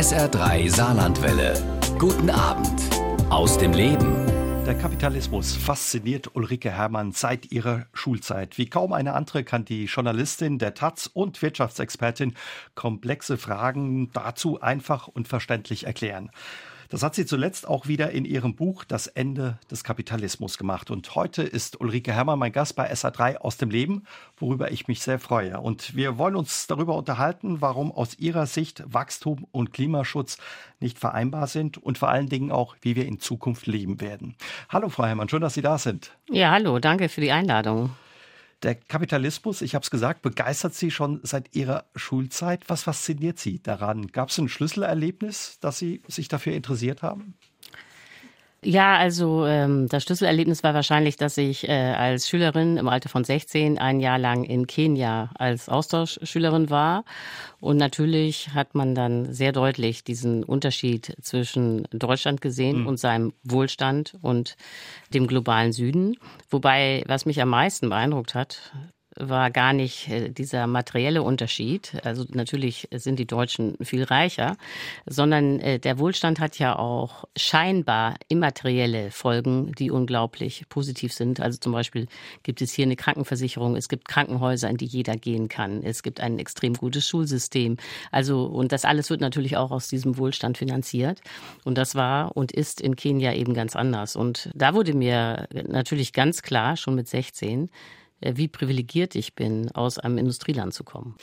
SR3 Saarlandwelle. Guten Abend aus dem Leben. Der Kapitalismus fasziniert Ulrike Herrmann seit ihrer Schulzeit. Wie kaum eine andere kann die Journalistin der Taz und Wirtschaftsexpertin komplexe Fragen dazu einfach und verständlich erklären. Das hat sie zuletzt auch wieder in ihrem Buch Das Ende des Kapitalismus gemacht. Und heute ist Ulrike Herrmann mein Gast bei SA3 aus dem Leben, worüber ich mich sehr freue. Und wir wollen uns darüber unterhalten, warum aus ihrer Sicht Wachstum und Klimaschutz nicht vereinbar sind und vor allen Dingen auch, wie wir in Zukunft leben werden. Hallo, Frau Herrmann, schön, dass Sie da sind. Ja, hallo, danke für die Einladung. Der Kapitalismus, ich habe es gesagt, begeistert Sie schon seit Ihrer Schulzeit. Was fasziniert Sie daran? Gab es ein Schlüsselerlebnis, dass Sie sich dafür interessiert haben? Ja, also ähm, das Schlüsselerlebnis war wahrscheinlich, dass ich äh, als Schülerin im Alter von 16 ein Jahr lang in Kenia als Austauschschülerin war. Und natürlich hat man dann sehr deutlich diesen Unterschied zwischen Deutschland gesehen mhm. und seinem Wohlstand und dem globalen Süden. Wobei, was mich am meisten beeindruckt hat, war gar nicht äh, dieser materielle Unterschied. Also natürlich sind die Deutschen viel reicher, sondern äh, der Wohlstand hat ja auch scheinbar immaterielle Folgen, die unglaublich positiv sind. Also zum Beispiel gibt es hier eine Krankenversicherung, es gibt Krankenhäuser, in die jeder gehen kann, es gibt ein extrem gutes Schulsystem. Also und das alles wird natürlich auch aus diesem Wohlstand finanziert. Und das war und ist in Kenia eben ganz anders. Und da wurde mir natürlich ganz klar, schon mit 16, äh, wie privilegiert ich bin, aus einem Industrieland zu kommen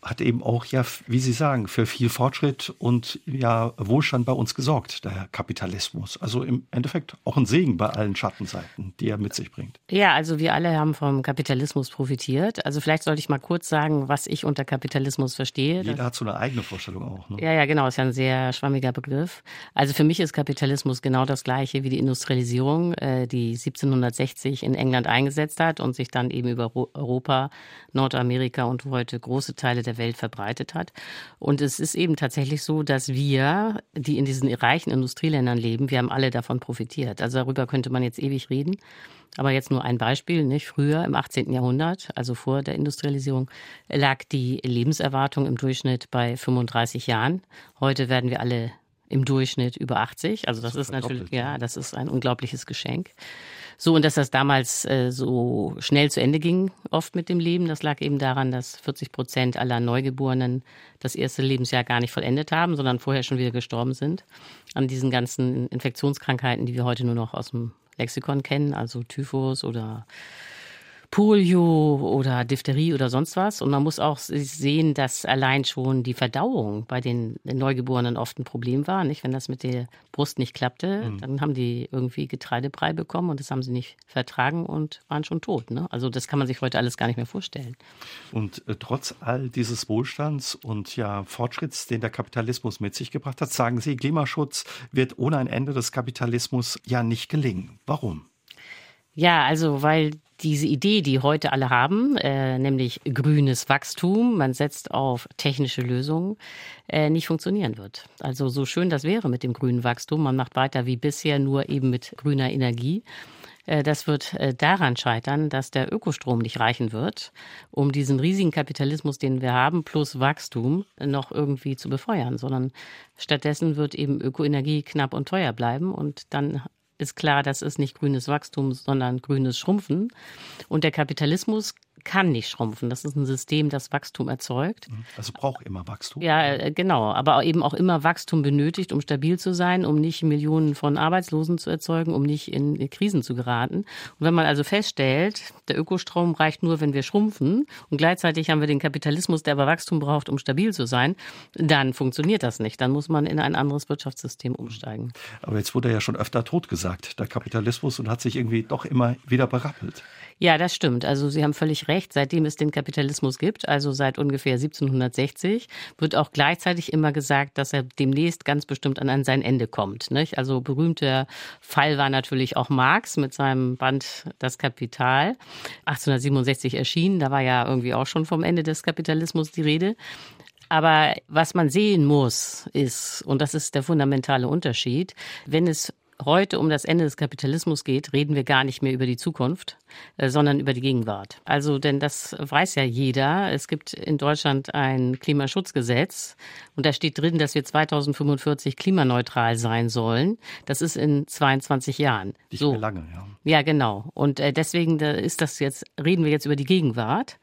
hat eben auch ja, wie Sie sagen, für viel Fortschritt und ja Wohlstand bei uns gesorgt, der Kapitalismus. Also im Endeffekt auch ein Segen bei allen Schattenseiten, die er mit sich bringt. Ja, also wir alle haben vom Kapitalismus profitiert. Also vielleicht sollte ich mal kurz sagen, was ich unter Kapitalismus verstehe. Jeder hat so eine eigene Vorstellung auch. Ne? Ja, ja, genau, ist ja ein sehr schwammiger Begriff. Also für mich ist Kapitalismus genau das gleiche wie die Industrialisierung, äh, die 1760 in England eingesetzt hat und sich dann eben über Europa, Nordamerika und heute große Teile der Welt verbreitet hat. Und es ist eben tatsächlich so, dass wir, die in diesen reichen Industrieländern leben, wir haben alle davon profitiert. Also darüber könnte man jetzt ewig reden. Aber jetzt nur ein Beispiel, nicht? Früher im 18. Jahrhundert, also vor der Industrialisierung, lag die Lebenserwartung im Durchschnitt bei 35 Jahren. Heute werden wir alle im Durchschnitt über 80. Also das, das ist natürlich, ja, das ist ein unglaubliches Geschenk. So, und dass das damals äh, so schnell zu Ende ging, oft mit dem Leben, das lag eben daran, dass 40 Prozent aller Neugeborenen das erste Lebensjahr gar nicht vollendet haben, sondern vorher schon wieder gestorben sind an diesen ganzen Infektionskrankheiten, die wir heute nur noch aus dem Lexikon kennen, also Typhus oder Polio oder Diphtherie oder sonst was. Und man muss auch sehen, dass allein schon die Verdauung bei den Neugeborenen oft ein Problem war. Nicht? Wenn das mit der Brust nicht klappte, mhm. dann haben die irgendwie Getreidebrei bekommen und das haben sie nicht vertragen und waren schon tot. Ne? Also das kann man sich heute alles gar nicht mehr vorstellen. Und äh, trotz all dieses Wohlstands und ja Fortschritts, den der Kapitalismus mit sich gebracht hat, sagen Sie, Klimaschutz wird ohne ein Ende des Kapitalismus ja nicht gelingen. Warum? Ja, also weil diese Idee, die heute alle haben, äh, nämlich grünes Wachstum, man setzt auf technische Lösungen, äh, nicht funktionieren wird. Also so schön das wäre mit dem grünen Wachstum, man macht weiter wie bisher nur eben mit grüner Energie. Äh, das wird äh, daran scheitern, dass der Ökostrom nicht reichen wird, um diesen riesigen Kapitalismus, den wir haben, plus Wachstum noch irgendwie zu befeuern, sondern stattdessen wird eben Ökoenergie knapp und teuer bleiben und dann ist klar, das ist nicht grünes Wachstum, sondern grünes Schrumpfen. Und der Kapitalismus kann nicht schrumpfen. Das ist ein System, das Wachstum erzeugt. Mhm. Also braucht immer Wachstum. Ja, äh, genau. Aber eben auch immer Wachstum benötigt, um stabil zu sein, um nicht Millionen von Arbeitslosen zu erzeugen, um nicht in Krisen zu geraten. Und wenn man also feststellt, der Ökostrom reicht nur, wenn wir schrumpfen und gleichzeitig haben wir den Kapitalismus, der aber Wachstum braucht, um stabil zu sein, dann funktioniert das nicht. Dann muss man in ein anderes Wirtschaftssystem umsteigen. Aber jetzt wurde ja schon öfter tot gesagt, der Kapitalismus, und hat sich irgendwie doch immer wieder berappelt. Ja, das stimmt. Also Sie haben völlig recht. Seitdem es den Kapitalismus gibt, also seit ungefähr 1760, wird auch gleichzeitig immer gesagt, dass er demnächst ganz bestimmt an sein Ende kommt. Nicht? Also berühmter Fall war natürlich auch Marx mit seinem Band Das Kapital. 1867 erschienen. Da war ja irgendwie auch schon vom Ende des Kapitalismus die Rede. Aber was man sehen muss, ist, und das ist der fundamentale Unterschied, wenn es heute um das Ende des Kapitalismus geht, reden wir gar nicht mehr über die Zukunft, äh, sondern über die Gegenwart. Also, denn das weiß ja jeder. Es gibt in Deutschland ein Klimaschutzgesetz und da steht drin, dass wir 2045 klimaneutral sein sollen. Das ist in 22 Jahren. Nicht so lange, ja. Ja, genau. Und äh, deswegen ist das jetzt, reden wir jetzt über die Gegenwart.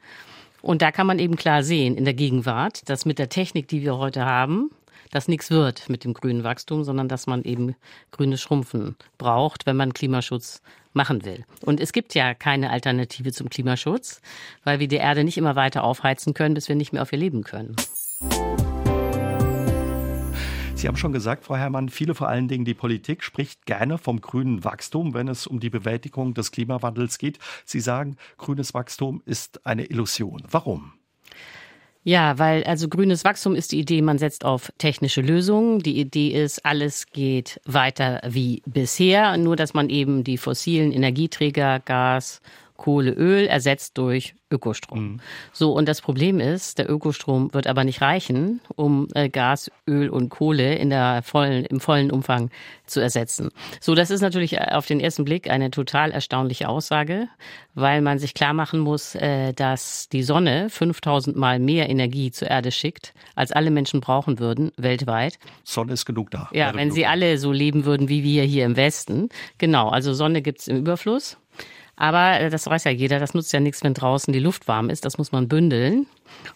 Und da kann man eben klar sehen in der Gegenwart, dass mit der Technik, die wir heute haben, dass nichts wird mit dem grünen Wachstum, sondern dass man eben grünes Schrumpfen braucht, wenn man Klimaschutz machen will. Und es gibt ja keine Alternative zum Klimaschutz, weil wir die Erde nicht immer weiter aufheizen können, bis wir nicht mehr auf ihr leben können. Sie haben schon gesagt, Frau Herrmann, viele vor allen Dingen die Politik spricht gerne vom grünen Wachstum, wenn es um die Bewältigung des Klimawandels geht. Sie sagen, grünes Wachstum ist eine Illusion. Warum? Ja, weil also grünes Wachstum ist die Idee, man setzt auf technische Lösungen. Die Idee ist, alles geht weiter wie bisher, nur dass man eben die fossilen Energieträger, Gas, Kohle, Öl ersetzt durch Ökostrom. Mhm. So, und das Problem ist, der Ökostrom wird aber nicht reichen, um äh, Gas, Öl und Kohle in der vollen, im vollen Umfang zu ersetzen. So, das ist natürlich äh, auf den ersten Blick eine total erstaunliche Aussage, weil man sich klar machen muss, äh, dass die Sonne 5000 Mal mehr Energie zur Erde schickt, als alle Menschen brauchen würden, weltweit. Sonne ist genug da. Ja, wenn sie alle so leben würden wie wir hier im Westen. Genau, also Sonne gibt's im Überfluss. Aber äh, das weiß ja jeder, das nutzt ja nichts, wenn draußen die Luft warm ist. Das muss man bündeln.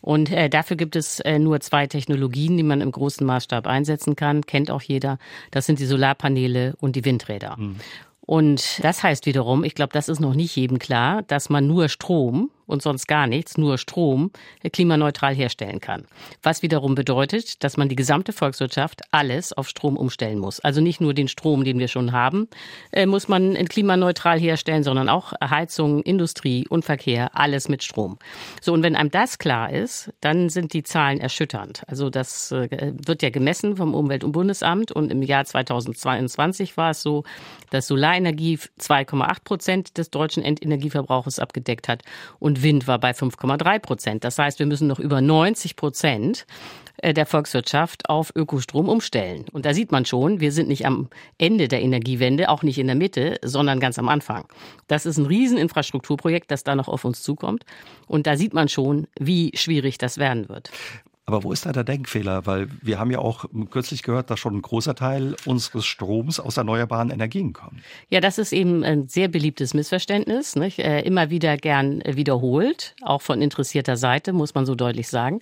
Und äh, dafür gibt es äh, nur zwei Technologien, die man im großen Maßstab einsetzen kann. Kennt auch jeder. Das sind die Solarpaneele und die Windräder. Mhm. Und das heißt wiederum, ich glaube, das ist noch nicht jedem klar, dass man nur Strom und sonst gar nichts, nur Strom, klimaneutral herstellen kann. Was wiederum bedeutet, dass man die gesamte Volkswirtschaft alles auf Strom umstellen muss. Also nicht nur den Strom, den wir schon haben, äh, muss man klimaneutral herstellen, sondern auch Heizung, Industrie und Verkehr, alles mit Strom. So, und wenn einem das klar ist, dann sind die Zahlen erschütternd. Also das äh, wird ja gemessen vom Umwelt- und Bundesamt und im Jahr 2022 war es so, dass Solarenergie 2,8 Prozent des deutschen Endenergieverbrauches abgedeckt hat und Wind war bei 5,3 Prozent. Das heißt, wir müssen noch über 90 Prozent äh, der Volkswirtschaft auf Ökostrom umstellen. Und da sieht man schon, wir sind nicht am Ende der Energiewende, auch nicht in der Mitte, sondern ganz am Anfang. Das ist ein Rieseninfrastrukturprojekt, das da noch auf uns zukommt. Und da sieht man schon, wie schwierig das werden wird. Aber wo ist da der Denkfehler? Weil wir haben ja auch kürzlich gehört, dass schon ein großer Teil unseres Stroms aus erneuerbaren Energien kommt. Ja, das ist eben ein sehr beliebtes Missverständnis, nicht? Äh, immer wieder gern wiederholt, auch von interessierter Seite, muss man so deutlich sagen.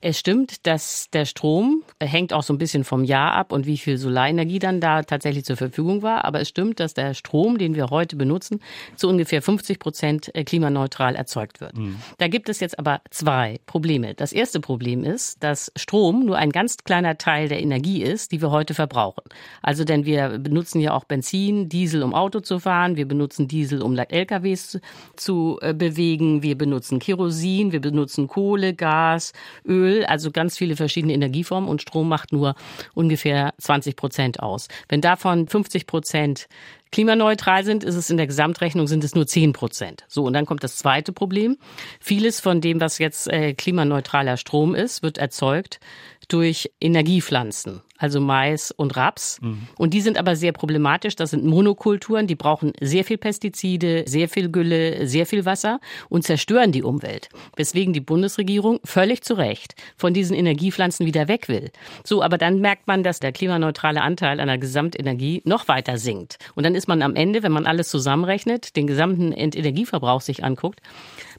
Es stimmt, dass der Strom hängt auch so ein bisschen vom Jahr ab und wie viel Solarenergie dann da tatsächlich zur Verfügung war. Aber es stimmt, dass der Strom, den wir heute benutzen, zu ungefähr 50 Prozent äh, klimaneutral erzeugt wird. Mhm. Da gibt es jetzt aber zwei Probleme. Das erste Problem ist, ist, dass Strom nur ein ganz kleiner Teil der Energie ist, die wir heute verbrauchen. Also denn wir benutzen ja auch Benzin, Diesel, um Auto zu fahren, wir benutzen Diesel, um LKWs zu äh, bewegen, wir benutzen Kerosin, wir benutzen Kohle, Gas, Öl, also ganz viele verschiedene Energieformen. Und Strom macht nur ungefähr 20 Prozent aus. Wenn davon 50 Prozent klimaneutral sind, ist es in der Gesamtrechnung sind es nur 10 Prozent. So, und dann kommt das zweite Problem. Vieles von dem, was jetzt äh, klimaneutraler Strom ist, wird erzeugt durch Energiepflanzen also Mais und Raps. Mhm. Und die sind aber sehr problematisch. Das sind Monokulturen, die brauchen sehr viel Pestizide, sehr viel Gülle, sehr viel Wasser und zerstören die Umwelt. Weswegen die Bundesregierung völlig zu Recht von diesen Energiepflanzen wieder weg will. So, aber dann merkt man, dass der klimaneutrale Anteil an der Gesamtenergie noch weiter sinkt. Und dann ist man am Ende, wenn man alles zusammenrechnet, den gesamten Energieverbrauch sich anguckt,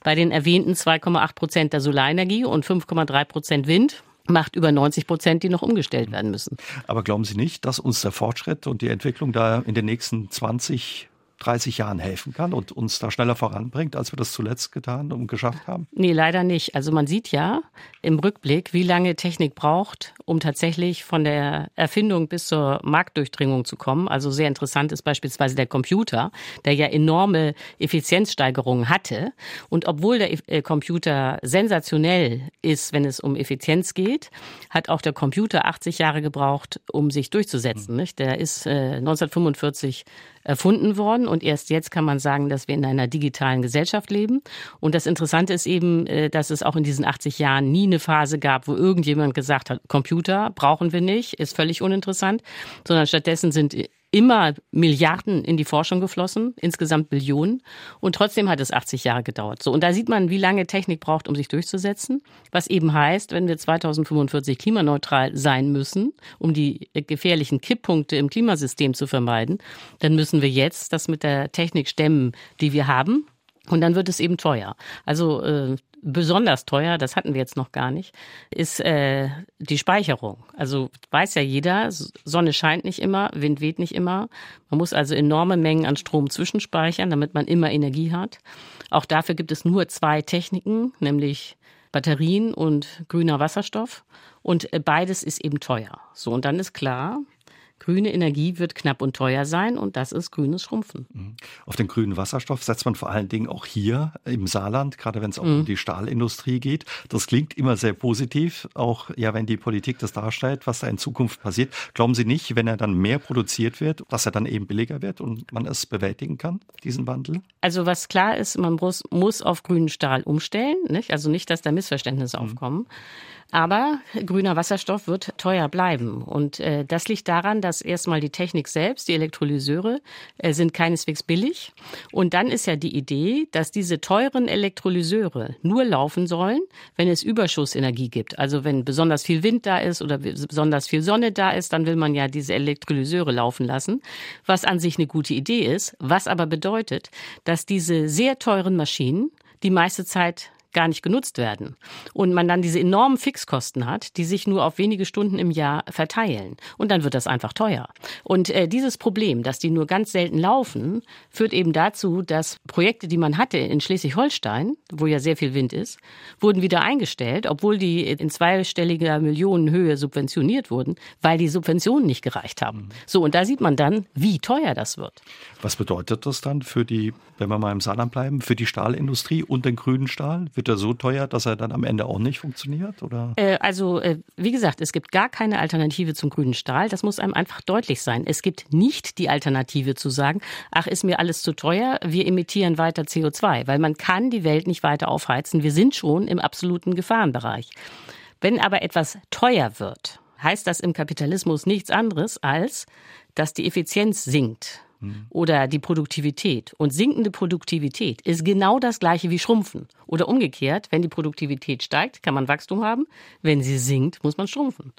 bei den erwähnten 2,8 Prozent der Solarenergie und 5,3 Prozent Wind macht über 90 Prozent, die noch umgestellt werden müssen. Aber glauben Sie nicht, dass uns der Fortschritt und die Entwicklung da in den nächsten 20 30 Jahren helfen kann und uns da schneller voranbringt, als wir das zuletzt getan und geschafft haben? Nee, leider nicht. Also man sieht ja im Rückblick, wie lange Technik braucht, um tatsächlich von der Erfindung bis zur Marktdurchdringung zu kommen. Also sehr interessant ist beispielsweise der Computer, der ja enorme Effizienzsteigerungen hatte. Und obwohl der äh, Computer sensationell ist, wenn es um Effizienz geht, hat auch der Computer 80 Jahre gebraucht, um sich durchzusetzen. Mhm. Nicht? Der ist äh, 1945 erfunden worden und erst jetzt kann man sagen, dass wir in einer digitalen Gesellschaft leben. Und das Interessante ist eben, äh, dass es auch in diesen 80 Jahren nie eine Phase gab, wo irgendjemand gesagt hat, Computer brauchen wir nicht, ist völlig uninteressant, sondern stattdessen sind immer Milliarden in die Forschung geflossen, insgesamt Billionen. Und trotzdem hat es 80 Jahre gedauert. So, und da sieht man, wie lange Technik braucht, um sich durchzusetzen. Was eben heißt, wenn wir 2045 klimaneutral sein müssen, um die gefährlichen Kipppunkte im Klimasystem zu vermeiden, dann müssen wir jetzt das mit der Technik stemmen, die wir haben. Und dann wird es eben teuer. Also äh, besonders teuer, das hatten wir jetzt noch gar nicht, ist äh, die Speicherung. Also weiß ja jeder, Sonne scheint nicht immer, Wind weht nicht immer. Man muss also enorme Mengen an Strom zwischenspeichern, damit man immer Energie hat. Auch dafür gibt es nur zwei Techniken, nämlich Batterien und grüner Wasserstoff. Und äh, beides ist eben teuer. So, und dann ist klar, Grüne Energie wird knapp und teuer sein und das ist grünes Schrumpfen. Mhm. Auf den grünen Wasserstoff setzt man vor allen Dingen auch hier im Saarland, gerade wenn es auch mhm. um die Stahlindustrie geht. Das klingt immer sehr positiv, auch ja, wenn die Politik das darstellt, was da in Zukunft passiert. Glauben Sie nicht, wenn er dann mehr produziert wird, dass er dann eben billiger wird und man es bewältigen kann, diesen Wandel? Also was klar ist, man muss, muss auf grünen Stahl umstellen, nicht? also nicht, dass da Missverständnisse mhm. aufkommen. Aber grüner Wasserstoff wird teuer bleiben. Und äh, das liegt daran, dass erstmal die Technik selbst, die Elektrolyseure, äh, sind keineswegs billig. Und dann ist ja die Idee, dass diese teuren Elektrolyseure nur laufen sollen, wenn es Überschussenergie gibt. Also wenn besonders viel Wind da ist oder besonders viel Sonne da ist, dann will man ja diese Elektrolyseure laufen lassen, was an sich eine gute Idee ist, was aber bedeutet, dass diese sehr teuren Maschinen die meiste Zeit gar nicht genutzt werden. Und man dann diese enormen Fixkosten hat, die sich nur auf wenige Stunden im Jahr verteilen. Und dann wird das einfach teuer. Und äh, dieses Problem, dass die nur ganz selten laufen, führt eben dazu, dass Projekte, die man hatte in Schleswig-Holstein, wo ja sehr viel Wind ist, wurden wieder eingestellt, obwohl die in zweistelliger Millionenhöhe subventioniert wurden, weil die Subventionen nicht gereicht haben. So, und da sieht man dann, wie teuer das wird. Was bedeutet das dann für die, wenn wir mal im Saarland bleiben, für die Stahlindustrie und den grünen Stahl? Wird wird er so teuer, dass er dann am Ende auch nicht funktioniert? Oder? Äh, also, äh, wie gesagt, es gibt gar keine Alternative zum grünen Stahl. Das muss einem einfach deutlich sein. Es gibt nicht die Alternative zu sagen, ach, ist mir alles zu teuer, wir emittieren weiter CO2, weil man kann die Welt nicht weiter aufheizen. Wir sind schon im absoluten Gefahrenbereich. Wenn aber etwas teuer wird, heißt das im Kapitalismus nichts anderes als, dass die Effizienz sinkt oder die Produktivität. Und sinkende Produktivität ist genau das gleiche wie Schrumpfen. Oder umgekehrt, wenn die Produktivität steigt, kann man Wachstum haben. Wenn sie sinkt, muss man schrumpfen.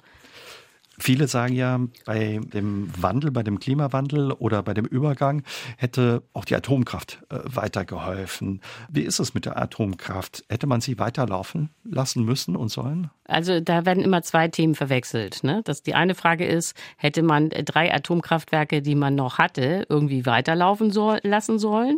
Viele sagen ja, bei dem Wandel, bei dem Klimawandel oder bei dem Übergang hätte auch die Atomkraft äh, weitergeholfen. Wie ist es mit der Atomkraft? Hätte man sie weiterlaufen lassen müssen und sollen? Also da werden immer zwei Themen verwechselt. Ne? Das, die eine Frage ist, hätte man drei Atomkraftwerke, die man noch hatte, irgendwie weiterlaufen soll, lassen sollen?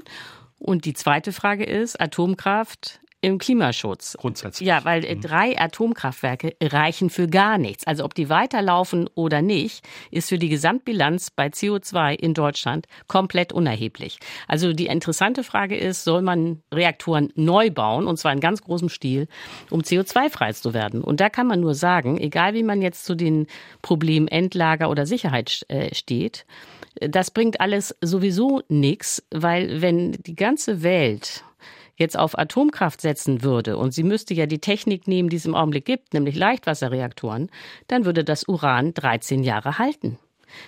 Und die zweite Frage ist, Atomkraft im Klimaschutz. Grundsätzlich. Ja, weil äh, mhm. drei Atomkraftwerke reichen für gar nichts. Also ob die weiterlaufen oder nicht, ist für die Gesamtbilanz bei CO2 in Deutschland komplett unerheblich. Also die interessante Frage ist, soll man Reaktoren neu bauen, und zwar in ganz großem Stil, um CO2-frei zu werden? Und da kann man nur sagen, egal wie man jetzt zu den Problemen Endlager oder Sicherheit äh, steht, das bringt alles sowieso nichts, weil wenn die ganze Welt jetzt auf Atomkraft setzen würde und sie müsste ja die Technik nehmen, die es im Augenblick gibt, nämlich Leichtwasserreaktoren, dann würde das Uran 13 Jahre halten.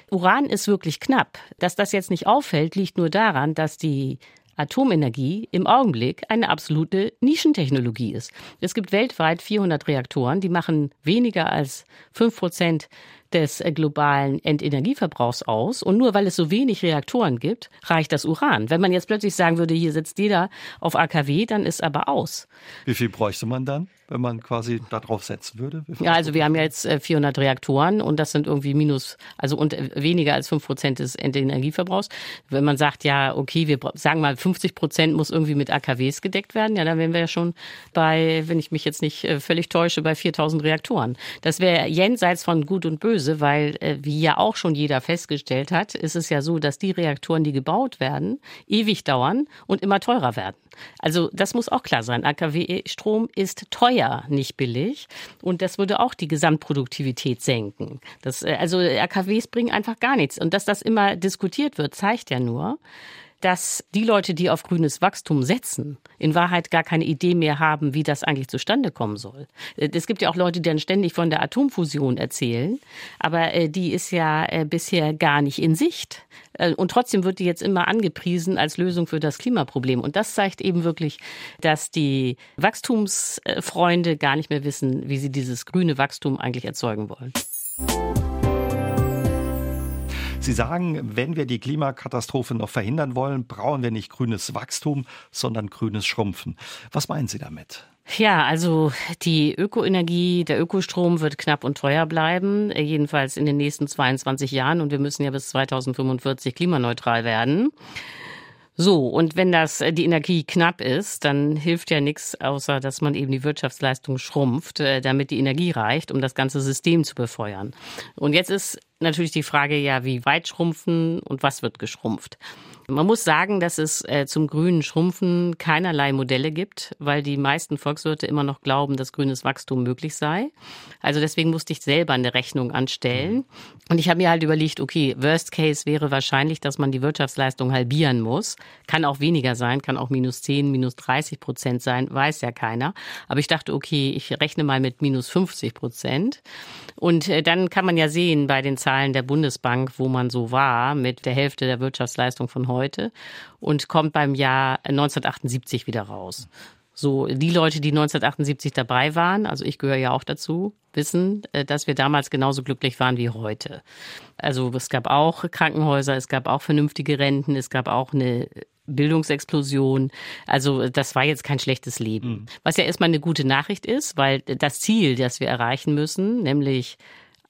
Uran ist wirklich knapp. Dass das jetzt nicht auffällt, liegt nur daran, dass die Atomenergie im Augenblick eine absolute Nischentechnologie ist. Es gibt weltweit 400 Reaktoren, die machen weniger als 5 Prozent des äh, globalen Endenergieverbrauchs aus. Und nur weil es so wenig Reaktoren gibt, reicht das Uran. Wenn man jetzt plötzlich sagen würde, hier sitzt jeder auf AKW, dann ist aber aus. Wie viel bräuchte man dann? Wenn man quasi darauf setzen würde? Ja, also wir haben ja jetzt 400 äh, Reaktoren und das sind irgendwie minus, also und äh, weniger als 5 Prozent des Energieverbrauchs. Wenn man sagt, ja, okay, wir sagen mal 50 Prozent muss irgendwie mit AKWs gedeckt werden, ja, dann wären wir ja schon bei, wenn ich mich jetzt nicht äh, völlig täusche, bei 4000 Reaktoren. Das wäre jenseits von Gut und Böse, weil, wie ja auch schon jeder festgestellt hat, ist es ja so, dass die Reaktoren, die gebaut werden, ewig dauern und immer teurer werden. Also das muss auch klar sein. AKW-Strom ist teuer, nicht billig. Und das würde auch die Gesamtproduktivität senken. Das, äh, also AKWs bringen einfach gar nichts. Und dass das immer diskutiert wird, zeigt ja nur, dass die Leute, die auf grünes Wachstum setzen, in Wahrheit gar keine Idee mehr haben, wie das eigentlich zustande kommen soll. Äh, es gibt ja auch Leute, die dann ständig von der Atomfusion erzählen, aber äh, die ist ja äh, bisher gar nicht in Sicht. Und trotzdem wird die jetzt immer angepriesen als Lösung für das Klimaproblem. Und das zeigt eben wirklich, dass die Wachstumsfreunde gar nicht mehr wissen, wie sie dieses grüne Wachstum eigentlich erzeugen wollen. Sie sagen, wenn wir die Klimakatastrophe noch verhindern wollen, brauchen wir nicht grünes Wachstum, sondern grünes Schrumpfen. Was meinen Sie damit? Ja, also die Ökoenergie, der Ökostrom wird knapp und teuer bleiben, jedenfalls in den nächsten 22 Jahren. Und wir müssen ja bis 2045 klimaneutral werden. So, und wenn das äh, die Energie knapp ist, dann hilft ja nichts, außer dass man eben die Wirtschaftsleistung schrumpft, äh, damit die Energie reicht, um das ganze System zu befeuern. Und jetzt ist natürlich die Frage ja, wie weit schrumpfen und was wird geschrumpft? Man muss sagen, dass es äh, zum grünen Schrumpfen keinerlei Modelle gibt, weil die meisten Volkswirte immer noch glauben, dass grünes Wachstum möglich sei. Also deswegen musste ich selber eine Rechnung anstellen. Und ich habe mir halt überlegt, okay, Worst Case wäre wahrscheinlich, dass man die Wirtschaftsleistung halbieren muss. Kann auch weniger sein, kann auch minus 10, minus 30 Prozent sein, weiß ja keiner. Aber ich dachte, okay, ich rechne mal mit minus 50 Prozent. Und äh, dann kann man ja sehen bei den Zahlen der Bundesbank, wo man so war mit der Hälfte der Wirtschaftsleistung von heute und kommt beim Jahr 1978 wieder raus. So, die Leute, die 1978 dabei waren, also ich gehöre ja auch dazu, wissen, äh, dass wir damals genauso glücklich waren wie heute. Also es gab auch Krankenhäuser, es gab auch vernünftige Renten, es gab auch eine Bildungsexplosion. Also das war jetzt kein schlechtes Leben. Mhm. Was ja erstmal eine gute Nachricht ist, weil das Ziel, das wir erreichen müssen, nämlich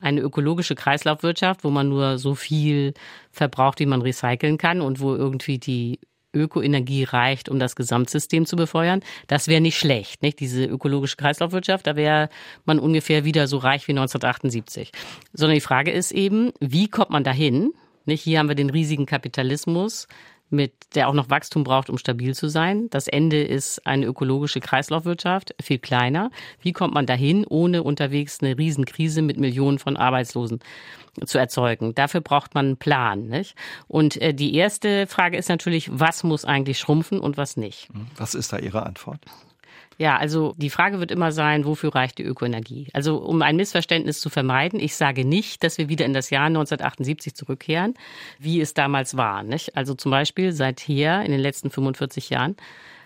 eine ökologische Kreislaufwirtschaft, wo man nur so viel verbraucht, wie man recyceln kann und wo irgendwie die Ökoenergie reicht, um das Gesamtsystem zu befeuern. Das wäre nicht schlecht, nicht? Diese ökologische Kreislaufwirtschaft, da wäre man ungefähr wieder so reich wie 1978. Sondern die Frage ist eben, wie kommt man dahin? Nicht? Hier haben wir den riesigen Kapitalismus, mit, der auch noch Wachstum braucht, um stabil zu sein. Das Ende ist eine ökologische Kreislaufwirtschaft, viel kleiner. Wie kommt man dahin, ohne unterwegs eine Riesenkrise mit Millionen von Arbeitslosen zu erzeugen? Dafür braucht man einen Plan. Nicht? Und äh, die erste Frage ist natürlich, was muss eigentlich schrumpfen und was nicht? Was ist da Ihre Antwort? Ja, also die Frage wird immer sein, wofür reicht die Ökoenergie? Also um ein Missverständnis zu vermeiden, ich sage nicht, dass wir wieder in das Jahr 1978 zurückkehren, wie es damals war. Nicht? Also zum Beispiel seither in den letzten 45 Jahren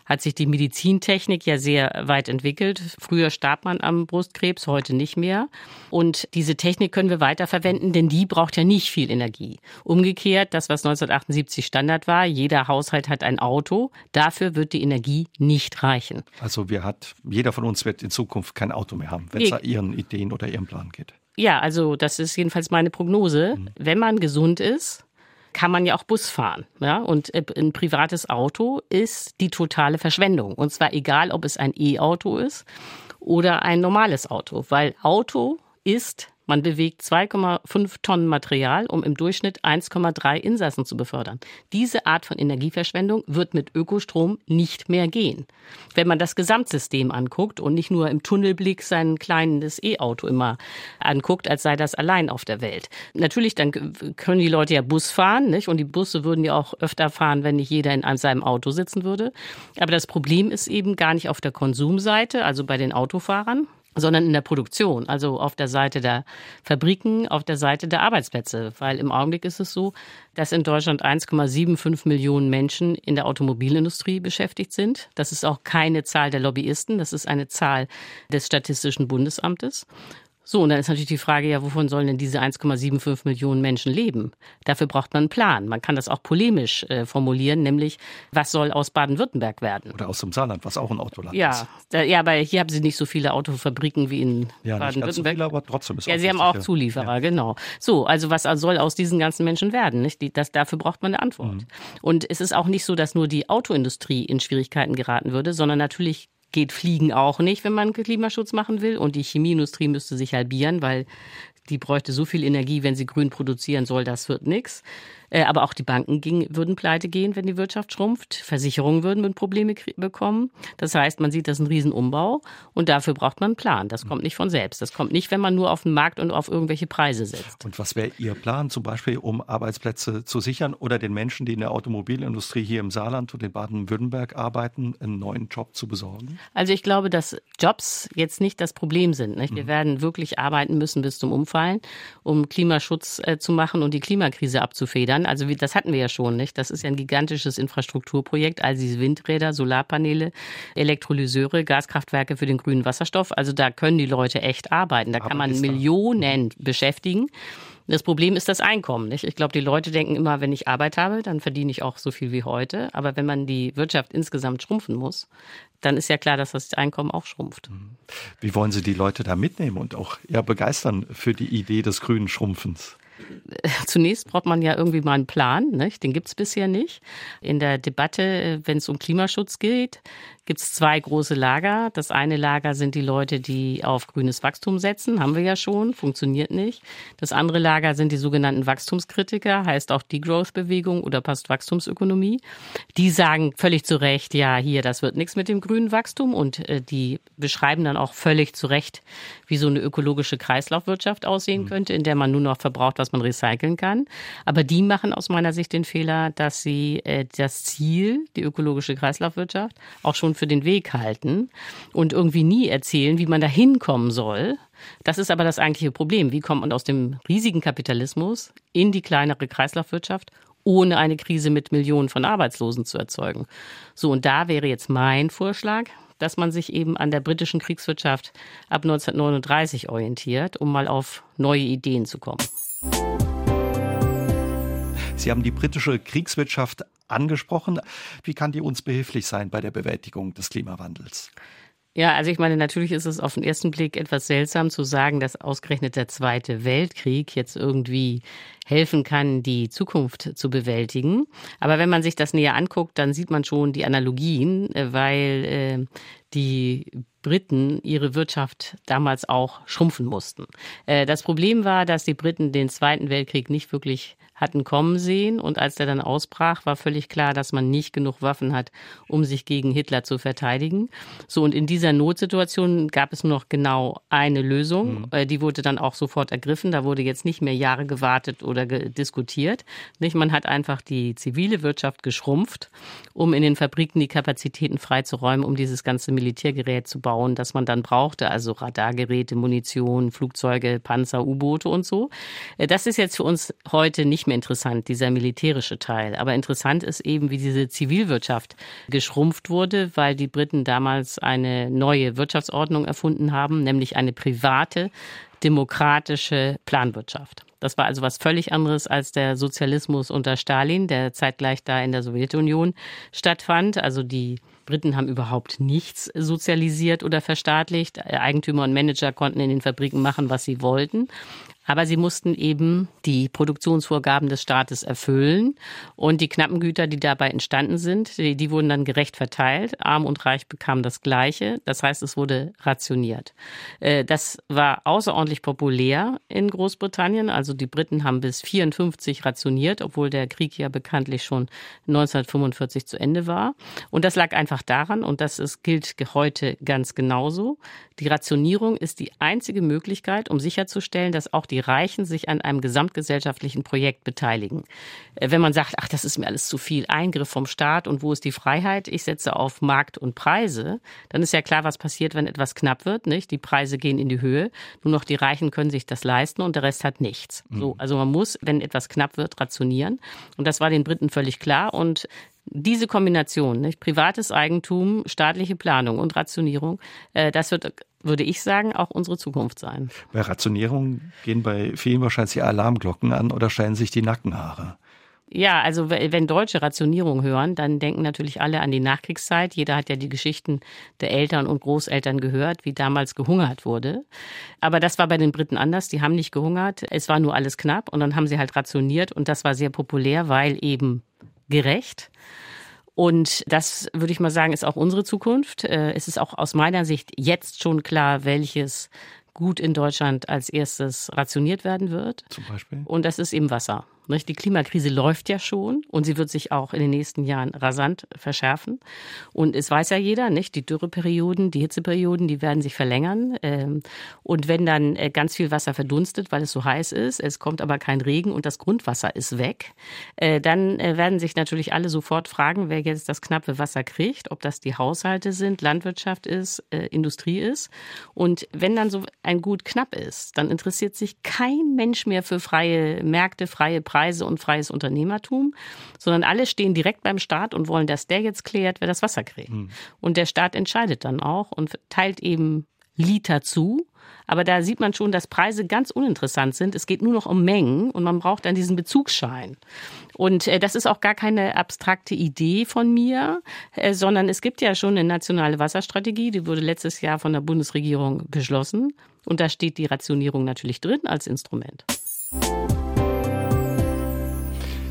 hat sich die Medizintechnik ja sehr weit entwickelt. Früher starb man am Brustkrebs, heute nicht mehr. Und diese Technik können wir weiter verwenden, denn die braucht ja nicht viel Energie. Umgekehrt, das, was 1978 Standard war, jeder Haushalt hat ein Auto, dafür wird die Energie nicht reichen. Also wir hat, jeder von uns wird in Zukunft kein Auto mehr haben, wenn es nee. Ihren Ideen oder Ihrem Plan geht. Ja, also das ist jedenfalls meine Prognose. Mhm. Wenn man gesund ist, kann man ja auch Bus fahren. Ja? Und äh, ein privates Auto ist die totale Verschwendung. Und zwar egal, ob es ein E-Auto ist oder ein normales Auto, weil Auto ist man bewegt 2,5 Tonnen Material, um im Durchschnitt 1,3 Insassen zu befördern. Diese Art von Energieverschwendung wird mit Ökostrom nicht mehr gehen. Wenn man das Gesamtsystem anguckt und nicht nur im Tunnelblick sein kleines E-Auto immer anguckt, als sei das allein auf der Welt. Natürlich, dann können die Leute ja Bus fahren, nicht? Und die Busse würden ja auch öfter fahren, wenn nicht jeder in seinem Auto sitzen würde. Aber das Problem ist eben gar nicht auf der Konsumseite, also bei den Autofahrern, sondern in der Produktion, also auf der Seite der Fabriken, auf der Seite der Arbeitsplätze. Weil im Augenblick ist es so, dass in Deutschland 1,75 Millionen Menschen in der Automobilindustrie beschäftigt sind. Das ist auch keine Zahl der Lobbyisten, das ist eine Zahl des Statistischen Bundesamtes. So, und dann ist natürlich die Frage, ja, wovon sollen denn diese 1,75 Millionen Menschen leben? Dafür braucht man einen Plan. Man kann das auch polemisch äh, formulieren, nämlich, was soll aus Baden-Württemberg werden? Oder aus dem Saarland, was auch ein Autoland ja, ist. Da, ja, aber hier haben sie nicht so viele Autofabriken wie in ja, Baden-Württemberg. So aber trotzdem ist Ja, sie haben auch Zulieferer, ja. genau. So, also was soll aus diesen ganzen Menschen werden? Nicht? Die, das, dafür braucht man eine Antwort. Mhm. Und es ist auch nicht so, dass nur die Autoindustrie in Schwierigkeiten geraten würde, sondern natürlich geht Fliegen auch nicht, wenn man Klimaschutz machen will. Und die Chemieindustrie müsste sich halbieren, weil die bräuchte so viel Energie, wenn sie grün produzieren soll, das wird nichts. Äh, aber auch die Banken ging, würden pleite gehen, wenn die Wirtschaft schrumpft. Versicherungen würden Probleme bekommen. Das heißt, man sieht, das ist ein Riesenumbau und dafür braucht man einen Plan. Das kommt nicht von selbst. Das kommt nicht, wenn man nur auf den Markt und auf irgendwelche Preise setzt. Und was wäre Ihr Plan zum Beispiel, um Arbeitsplätze zu sichern oder den Menschen, die in der Automobilindustrie hier im Saarland und in Baden-Württemberg arbeiten, einen neuen Job zu besorgen? Also ich glaube, dass Jobs jetzt nicht das Problem sind. Nicht? Wir mhm. werden wirklich arbeiten müssen bis zum Umfallen, um Klimaschutz äh, zu machen und die Klimakrise abzufedern. Also wie, das hatten wir ja schon. Nicht? Das ist ja ein gigantisches Infrastrukturprojekt. all diese Windräder, Solarpaneele, Elektrolyseure, Gaskraftwerke für den grünen Wasserstoff. Also da können die Leute echt arbeiten. Da Aber kann man Millionen beschäftigen. Das Problem ist das Einkommen. Nicht? Ich glaube, die Leute denken immer, wenn ich Arbeit habe, dann verdiene ich auch so viel wie heute. Aber wenn man die Wirtschaft insgesamt schrumpfen muss, dann ist ja klar, dass das Einkommen auch schrumpft. Mhm. Wie wollen Sie die Leute da mitnehmen und auch ja, begeistern für die Idee des grünen Schrumpfens? Zunächst braucht man ja irgendwie mal einen Plan, nicht? den gibt es bisher nicht. In der Debatte, wenn es um Klimaschutz geht, gibt es zwei große Lager. Das eine Lager sind die Leute, die auf grünes Wachstum setzen, haben wir ja schon, funktioniert nicht. Das andere Lager sind die sogenannten Wachstumskritiker, heißt auch Degrowth-Bewegung oder Postwachstumsökonomie. Die sagen völlig zu Recht, ja, hier, das wird nichts mit dem grünen Wachstum und äh, die beschreiben dann auch völlig zu Recht, wie so eine ökologische Kreislaufwirtschaft aussehen mhm. könnte, in der man nur noch verbraucht, was man recyceln kann. Aber die machen aus meiner Sicht den Fehler, dass sie äh, das Ziel, die ökologische Kreislaufwirtschaft, auch schon für den Weg halten und irgendwie nie erzählen, wie man da hinkommen soll. Das ist aber das eigentliche Problem. Wie kommt man aus dem riesigen Kapitalismus in die kleinere Kreislaufwirtschaft ohne eine Krise mit Millionen von Arbeitslosen zu erzeugen. So, und da wäre jetzt mein Vorschlag, dass man sich eben an der britischen Kriegswirtschaft ab 1939 orientiert, um mal auf neue Ideen zu kommen. Sie haben die britische Kriegswirtschaft angesprochen. Wie kann die uns behilflich sein bei der Bewältigung des Klimawandels? Ja, also ich meine, natürlich ist es auf den ersten Blick etwas seltsam zu sagen, dass ausgerechnet der Zweite Weltkrieg jetzt irgendwie helfen kann, die Zukunft zu bewältigen. Aber wenn man sich das näher anguckt, dann sieht man schon die Analogien, äh, weil äh, die Briten ihre Wirtschaft damals auch schrumpfen mussten. Äh, das Problem war, dass die Briten den Zweiten Weltkrieg nicht wirklich hatten kommen sehen. Und als der dann ausbrach, war völlig klar, dass man nicht genug Waffen hat, um sich gegen Hitler zu verteidigen. So, und in dieser Notsituation gab es nur noch genau eine Lösung. Mhm. Äh, die wurde dann auch sofort ergriffen. Da wurde jetzt nicht mehr Jahre gewartet oder diskutiert. Nicht? Man hat einfach die zivile Wirtschaft geschrumpft, um in den Fabriken die Kapazitäten freizuräumen, um dieses ganze Militärgerät zu bauen, das man dann brauchte. Also Radargeräte, Munition, Flugzeuge, Panzer, U-Boote und so. Äh, das ist jetzt für uns heute nicht mehr interessant, dieser militärische Teil. Aber interessant ist eben, wie diese Zivilwirtschaft geschrumpft wurde, weil die Briten damals eine neue Wirtschaftsordnung erfunden haben, nämlich eine private, demokratische Planwirtschaft. Das war also was völlig anderes als der Sozialismus unter Stalin, der zeitgleich da in der Sowjetunion stattfand. Also die Briten haben überhaupt nichts sozialisiert oder verstaatlicht. Eigentümer und Manager konnten in den Fabriken machen, was sie wollten. Aber sie mussten eben die Produktionsvorgaben des Staates erfüllen. Und die knappen Güter, die dabei entstanden sind, die, die, wurden dann gerecht verteilt. Arm und Reich bekamen das Gleiche. Das heißt, es wurde rationiert. Äh, das war außerordentlich populär in Großbritannien. Also die Briten haben bis 54 rationiert, obwohl der Krieg ja bekanntlich schon 1945 zu Ende war. Und das lag einfach daran, und das ist, gilt heute ganz genauso. Die Rationierung ist die einzige Möglichkeit, um sicherzustellen, dass auch die die Reichen sich an einem gesamtgesellschaftlichen Projekt beteiligen. Äh, wenn man sagt, ach, das ist mir alles zu viel, Eingriff vom Staat und wo ist die Freiheit? Ich setze auf Markt und Preise, dann ist ja klar, was passiert, wenn etwas knapp wird, nicht? Die Preise gehen in die Höhe, nur noch die Reichen können sich das leisten und der Rest hat nichts. Mhm. So, also man muss, wenn etwas knapp wird, rationieren. Und das war den Briten völlig klar und diese Kombination, nicht? privates Eigentum, staatliche Planung und Rationierung, äh, das wird, würde ich sagen, auch unsere Zukunft sein. Bei Rationierung gehen bei vielen wahrscheinlich die Alarmglocken an oder stellen sich die Nackenhaare. Ja, also wenn Deutsche Rationierung hören, dann denken natürlich alle an die Nachkriegszeit. Jeder hat ja die Geschichten der Eltern und Großeltern gehört, wie damals gehungert wurde. Aber das war bei den Briten anders. Die haben nicht gehungert. Es war nur alles knapp und dann haben sie halt rationiert und das war sehr populär, weil eben gerecht. Und das würde ich mal sagen, ist auch unsere Zukunft. Äh, es ist auch aus meiner Sicht jetzt schon klar, welches Gut in Deutschland als erstes rationiert werden wird. Zum Beispiel? Und das ist eben Wasser. Die Klimakrise läuft ja schon und sie wird sich auch in den nächsten Jahren rasant verschärfen. Und es weiß ja jeder, nicht? Die Dürreperioden, die Hitzeperioden, die werden sich verlängern. Ähm, und wenn dann äh, ganz viel Wasser verdunstet, weil es so heiß ist, es kommt aber kein Regen und das Grundwasser ist weg, äh, dann äh, werden sich natürlich alle sofort fragen, wer jetzt das knappe Wasser kriegt, ob das die Haushalte sind, Landwirtschaft ist, Industrie ist. Und wenn dann so ein Gut knapp ist, dann interessiert sich kein Mensch mehr für freie Märkte, freie Preise und freies Unternehmertum, sondern alle stehen direkt beim Staat und wollen, dass der jetzt klärt, wer das Wasser kriegt. Mhm. Und der Staat entscheidet dann auch und teilt eben Liter zu. Aber da sieht man schon, dass Preise ganz uninteressant sind. Es geht nur noch um Mengen und man braucht dann diesen Bezugsschein. Und äh, das ist auch gar keine abstrakte Idee von mir, äh, sondern es gibt ja schon eine nationale Wasserstrategie, die wurde letztes Jahr von der Bundesregierung beschlossen. Und da steht die Rationierung natürlich drin als Instrument.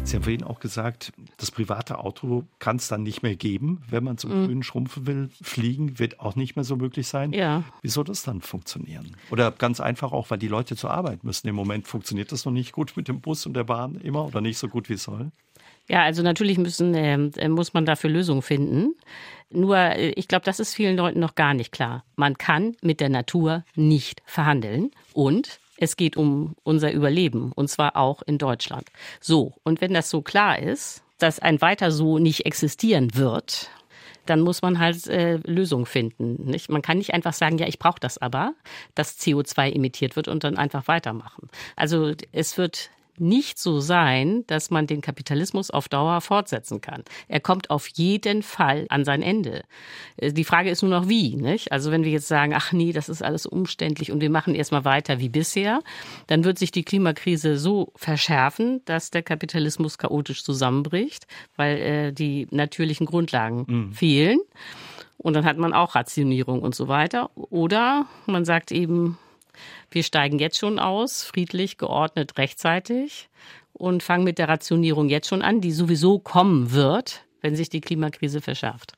Sie haben vorhin auch gesagt, das private Auto kann es dann nicht mehr geben, wenn man zum mhm. Grünen schrumpfen will. Fliegen wird auch nicht mehr so möglich sein. Ja. Wie soll das dann funktionieren? Oder ganz einfach auch, weil die Leute zur Arbeit müssen. Im Moment funktioniert das noch nicht gut mit dem Bus und der Bahn immer oder nicht so gut, wie es soll. Ja, also natürlich müssen, äh, muss man dafür Lösungen finden. Nur, äh, ich glaube, das ist vielen Leuten noch gar nicht klar. Man kann mit der Natur nicht verhandeln und es geht um unser Überleben und zwar auch in Deutschland. So, und wenn das so klar ist, dass ein weiter so nicht existieren wird, dann muss man halt äh, Lösungen finden. Nicht? Man kann nicht einfach sagen, ja, ich brauche das aber, dass CO2 emittiert wird und dann einfach weitermachen. Also es wird nicht so sein, dass man den Kapitalismus auf Dauer fortsetzen kann. Er kommt auf jeden Fall an sein Ende. Äh, die Frage ist nur noch wie, nicht? Also wenn wir jetzt sagen, ach nee, das ist alles umständlich und wir machen erstmal weiter wie bisher, dann wird sich die Klimakrise so verschärfen, dass der Kapitalismus chaotisch zusammenbricht, weil äh, die natürlichen Grundlagen mhm. fehlen. Und dann hat man auch Rationierung und so weiter. Oder man sagt eben, wir steigen jetzt schon aus, friedlich, geordnet, rechtzeitig und fangen mit der Rationierung jetzt schon an, die sowieso kommen wird, wenn sich die Klimakrise verschärft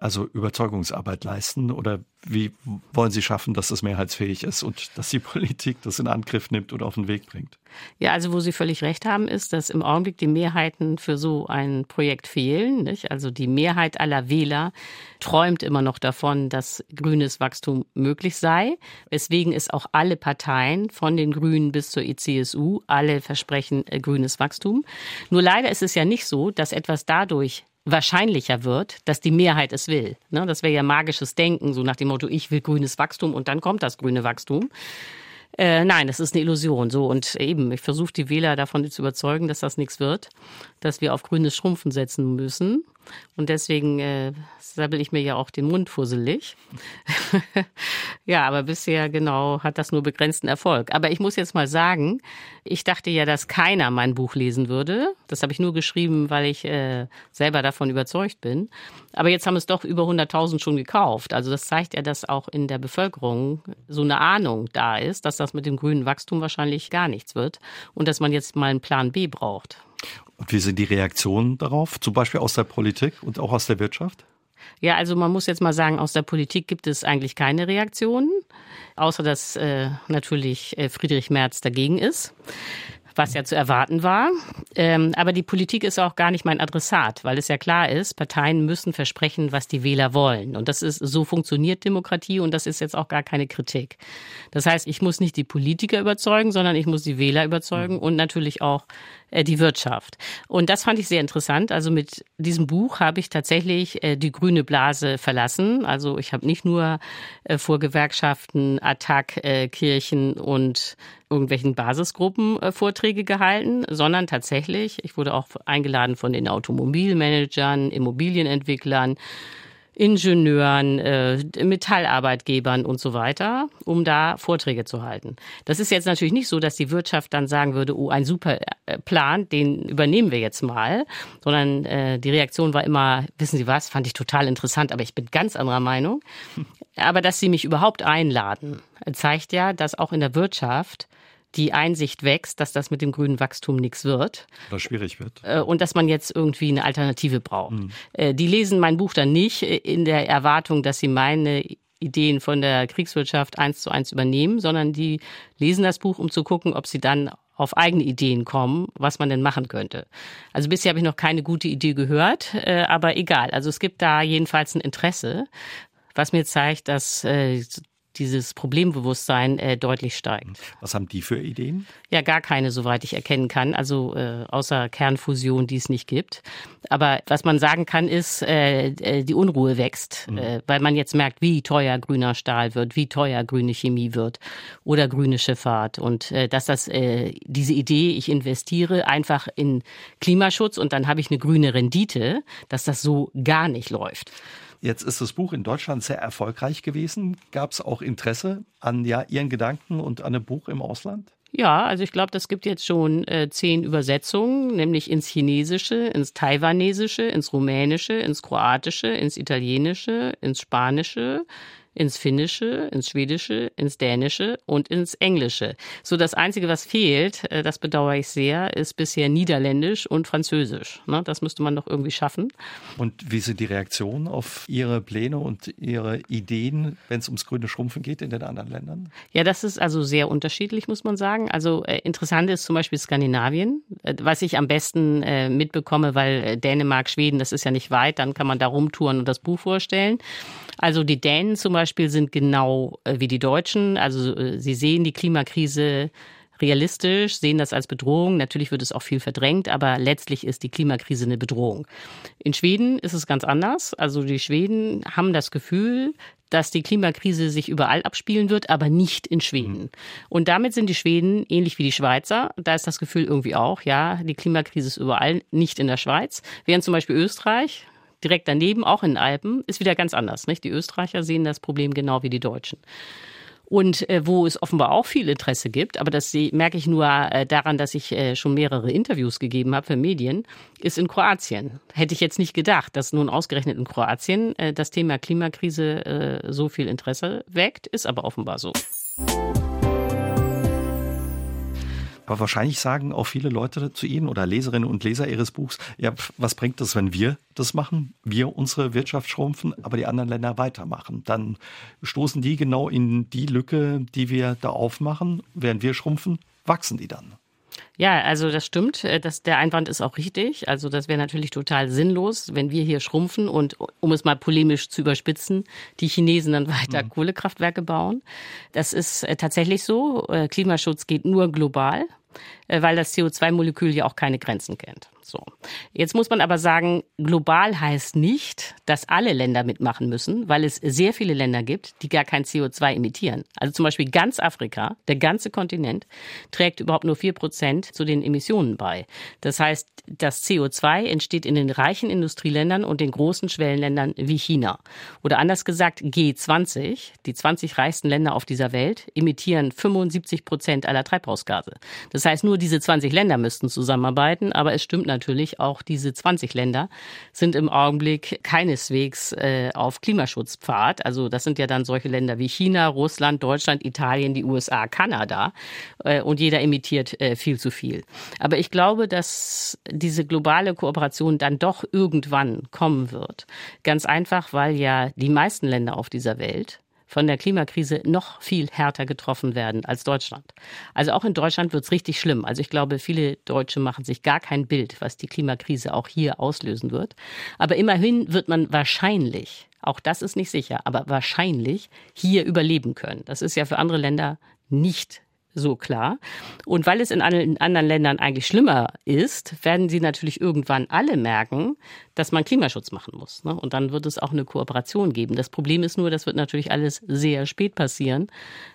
also Überzeugungsarbeit leisten? Oder wie wollen Sie schaffen, dass das mehrheitsfähig ist und dass die Politik das in Angriff nimmt und auf den Weg bringt? Ja, also wo Sie völlig recht haben, ist, dass im Augenblick die Mehrheiten für so ein Projekt fehlen. Nicht? Also die Mehrheit aller Wähler träumt immer noch davon, dass grünes Wachstum möglich sei, weswegen es auch alle Parteien von den Grünen bis zur ECSU alle versprechen äh, grünes Wachstum. Nur leider ist es ja nicht so, dass etwas dadurch wahrscheinlicher wird, dass die Mehrheit es will. Ne? Das wäre ja magisches Denken, so nach dem Motto, ich will grünes Wachstum und dann kommt das grüne Wachstum. Äh, nein, das ist eine Illusion. So und eben, ich versuche die Wähler davon zu überzeugen, dass das nichts wird, dass wir auf grünes Schrumpfen setzen müssen. Und deswegen äh, sabbel ich mir ja auch den Mund fusselig. ja, aber bisher genau hat das nur begrenzten Erfolg. Aber ich muss jetzt mal sagen, ich dachte ja, dass keiner mein Buch lesen würde. Das habe ich nur geschrieben, weil ich äh, selber davon überzeugt bin. Aber jetzt haben es doch über 100.000 schon gekauft. Also das zeigt ja, dass auch in der Bevölkerung so eine Ahnung da ist, dass das mit dem grünen Wachstum wahrscheinlich gar nichts wird und dass man jetzt mal einen Plan B braucht. Und wie sind die Reaktionen darauf, zum Beispiel aus der Politik und auch aus der Wirtschaft? Ja, also man muss jetzt mal sagen, aus der Politik gibt es eigentlich keine Reaktionen, außer dass äh, natürlich äh, Friedrich Merz dagegen ist was ja zu erwarten war. Ähm, aber die Politik ist auch gar nicht mein Adressat, weil es ja klar ist, Parteien müssen versprechen, was die Wähler wollen. Und das ist, so funktioniert Demokratie und das ist jetzt auch gar keine Kritik. Das heißt, ich muss nicht die Politiker überzeugen, sondern ich muss die Wähler überzeugen und natürlich auch äh, die Wirtschaft. Und das fand ich sehr interessant. Also mit diesem Buch habe ich tatsächlich äh, die grüne Blase verlassen. Also ich habe nicht nur äh, vor Gewerkschaften, Attac, Kirchen und irgendwelchen Basisgruppen Vorträge gehalten, sondern tatsächlich, ich wurde auch eingeladen von den Automobilmanagern, Immobilienentwicklern, Ingenieuren, äh, Metallarbeitgebern und so weiter, um da Vorträge zu halten. Das ist jetzt natürlich nicht so, dass die Wirtschaft dann sagen würde, oh, ein super äh, Plan, den übernehmen wir jetzt mal, sondern äh, die Reaktion war immer, wissen Sie was, fand ich total interessant, aber ich bin ganz anderer Meinung. Aber dass Sie mich überhaupt einladen, zeigt ja, dass auch in der Wirtschaft die Einsicht wächst, dass das mit dem grünen Wachstum nichts wird. Oder schwierig wird. Äh, und dass man jetzt irgendwie eine Alternative braucht. Mhm. Die lesen mein Buch dann nicht in der Erwartung, dass sie meine Ideen von der Kriegswirtschaft eins zu eins übernehmen, sondern die lesen das Buch, um zu gucken, ob sie dann auf eigene Ideen kommen, was man denn machen könnte. Also bisher habe ich noch keine gute Idee gehört, äh, aber egal. Also es gibt da jedenfalls ein Interesse, was mir zeigt, dass äh, dieses Problembewusstsein äh, deutlich steigt. Was haben die für Ideen? Ja, gar keine, soweit ich erkennen kann. Also äh, außer Kernfusion, die es nicht gibt. Aber was man sagen kann, ist, äh, äh die Unruhe wächst, mhm. äh, weil man jetzt merkt, wie teuer grüner Stahl wird, wie teuer grüne Chemie wird oder grüne Schifffahrt. Und äh, dass das äh, diese Idee, ich investiere einfach in Klimaschutz und dann habe ich eine grüne Rendite, dass das so gar nicht läuft. Jetzt ist das Buch in Deutschland sehr erfolgreich gewesen. Gab es auch Interesse an ja, Ihren Gedanken und an einem Buch im Ausland? Ja, also ich glaube, das gibt jetzt schon äh, zehn Übersetzungen, nämlich ins Chinesische, ins Taiwanesische, ins Rumänische, ins Kroatische, ins Italienische, ins Spanische, ins Finnische, ins Schwedische, ins Dänische und ins Englische. So das Einzige, was fehlt, äh, das bedauere ich sehr, ist bisher Niederländisch und Französisch. Ne, das müsste man doch irgendwie schaffen. Und wie sind die Reaktionen auf Ihre Pläne und Ihre Ideen, wenn es ums grüne Schrumpfen geht in den anderen Ländern? Ja, das ist also sehr unterschiedlich, muss man sagen. Also äh, interessant ist zum Beispiel Skandinavien, äh, was ich am besten mitbekomme, weil Dänemark, Schweden, das ist ja nicht weit, dann kann man da rumtouren und das Buch vorstellen. Also die Dänen zum Beispiel sind genau äh, wie die Deutschen. Also äh, sie sehen die Klimakrise realistisch, sehen das als Bedrohung. Natürlich wird es auch viel verdrängt, aber letztlich ist die Klimakrise eine Bedrohung. In Schweden ist es ganz anders. Also die Schweden haben das Gefühl, dass die Klimakrise sich überall abspielen wird, aber nicht in Schweden. Mhm. Und damit sind die Schweden ähnlich wie die Schweizer. Da ist das Gefühl irgendwie auch, ja, die Klimakrise ist überall, nicht in der Schweiz. Während zum Beispiel Österreich, direkt daneben, auch in den Alpen, ist wieder ganz anders. Nicht? Die Österreicher sehen das Problem genau wie die Deutschen. Und äh, wo es offenbar auch viel Interesse gibt, aber das merke ich nur äh, daran, dass ich äh, schon mehrere Interviews gegeben habe für Medien, ist in Kroatien. Hätte ich jetzt nicht gedacht, dass nun ausgerechnet in Kroatien äh, das Thema Klimakrise äh, so viel Interesse weckt, ist aber offenbar so. Aber wahrscheinlich sagen auch viele Leute zu Ihnen oder Leserinnen und Leser Ihres Buchs, ja, was bringt es, wenn wir das machen, wir unsere Wirtschaft schrumpfen, aber die anderen Länder weitermachen? Dann stoßen die genau in die Lücke, die wir da aufmachen. Während wir schrumpfen, wachsen die dann. Ja, also das stimmt. Äh, das, der Einwand ist auch richtig. Also das wäre natürlich total sinnlos, wenn wir hier schrumpfen und, um es mal polemisch zu überspitzen, die Chinesen dann weiter mhm. Kohlekraftwerke bauen. Das ist äh, tatsächlich so. Äh, Klimaschutz geht nur global. Äh, weil das CO2-Molekül ja auch keine Grenzen kennt. So. Jetzt muss man aber sagen, global heißt nicht, dass alle Länder mitmachen müssen, weil es sehr viele Länder gibt, die gar kein CO2 emittieren. Also zum Beispiel ganz Afrika, der ganze Kontinent, trägt überhaupt nur vier Prozent zu den Emissionen bei. Das heißt, das CO2 entsteht in den reichen Industrieländern und den großen Schwellenländern wie China. Oder anders gesagt, G20, die 20 reichsten Länder auf dieser Welt, emittieren 75 Prozent aller Treibhausgase. Das heißt, nur diese 20 Länder müssten zusammenarbeiten, aber es stimmt natürlich auch, diese 20 Länder sind im Augenblick keineswegs äh, auf Klimaschutzpfad. Also das sind ja dann solche Länder wie China, Russland, Deutschland, Italien, die USA, Kanada äh, und jeder emittiert äh, viel zu viel. Aber ich glaube, dass diese globale Kooperation dann doch irgendwann kommen wird. Ganz einfach, weil ja die meisten Länder auf dieser Welt von der Klimakrise noch viel härter getroffen werden als Deutschland. Also auch in Deutschland wird es richtig schlimm. Also ich glaube, viele Deutsche machen sich gar kein Bild, was die Klimakrise auch hier auslösen wird. Aber immerhin wird man wahrscheinlich, auch das ist nicht sicher, aber wahrscheinlich hier überleben können. Das ist ja für andere Länder nicht so klar. Und weil es in anderen Ländern eigentlich schlimmer ist, werden sie natürlich irgendwann alle merken, dass man Klimaschutz machen muss. Ne? Und dann wird es auch eine Kooperation geben. Das Problem ist nur, das wird natürlich alles sehr spät passieren,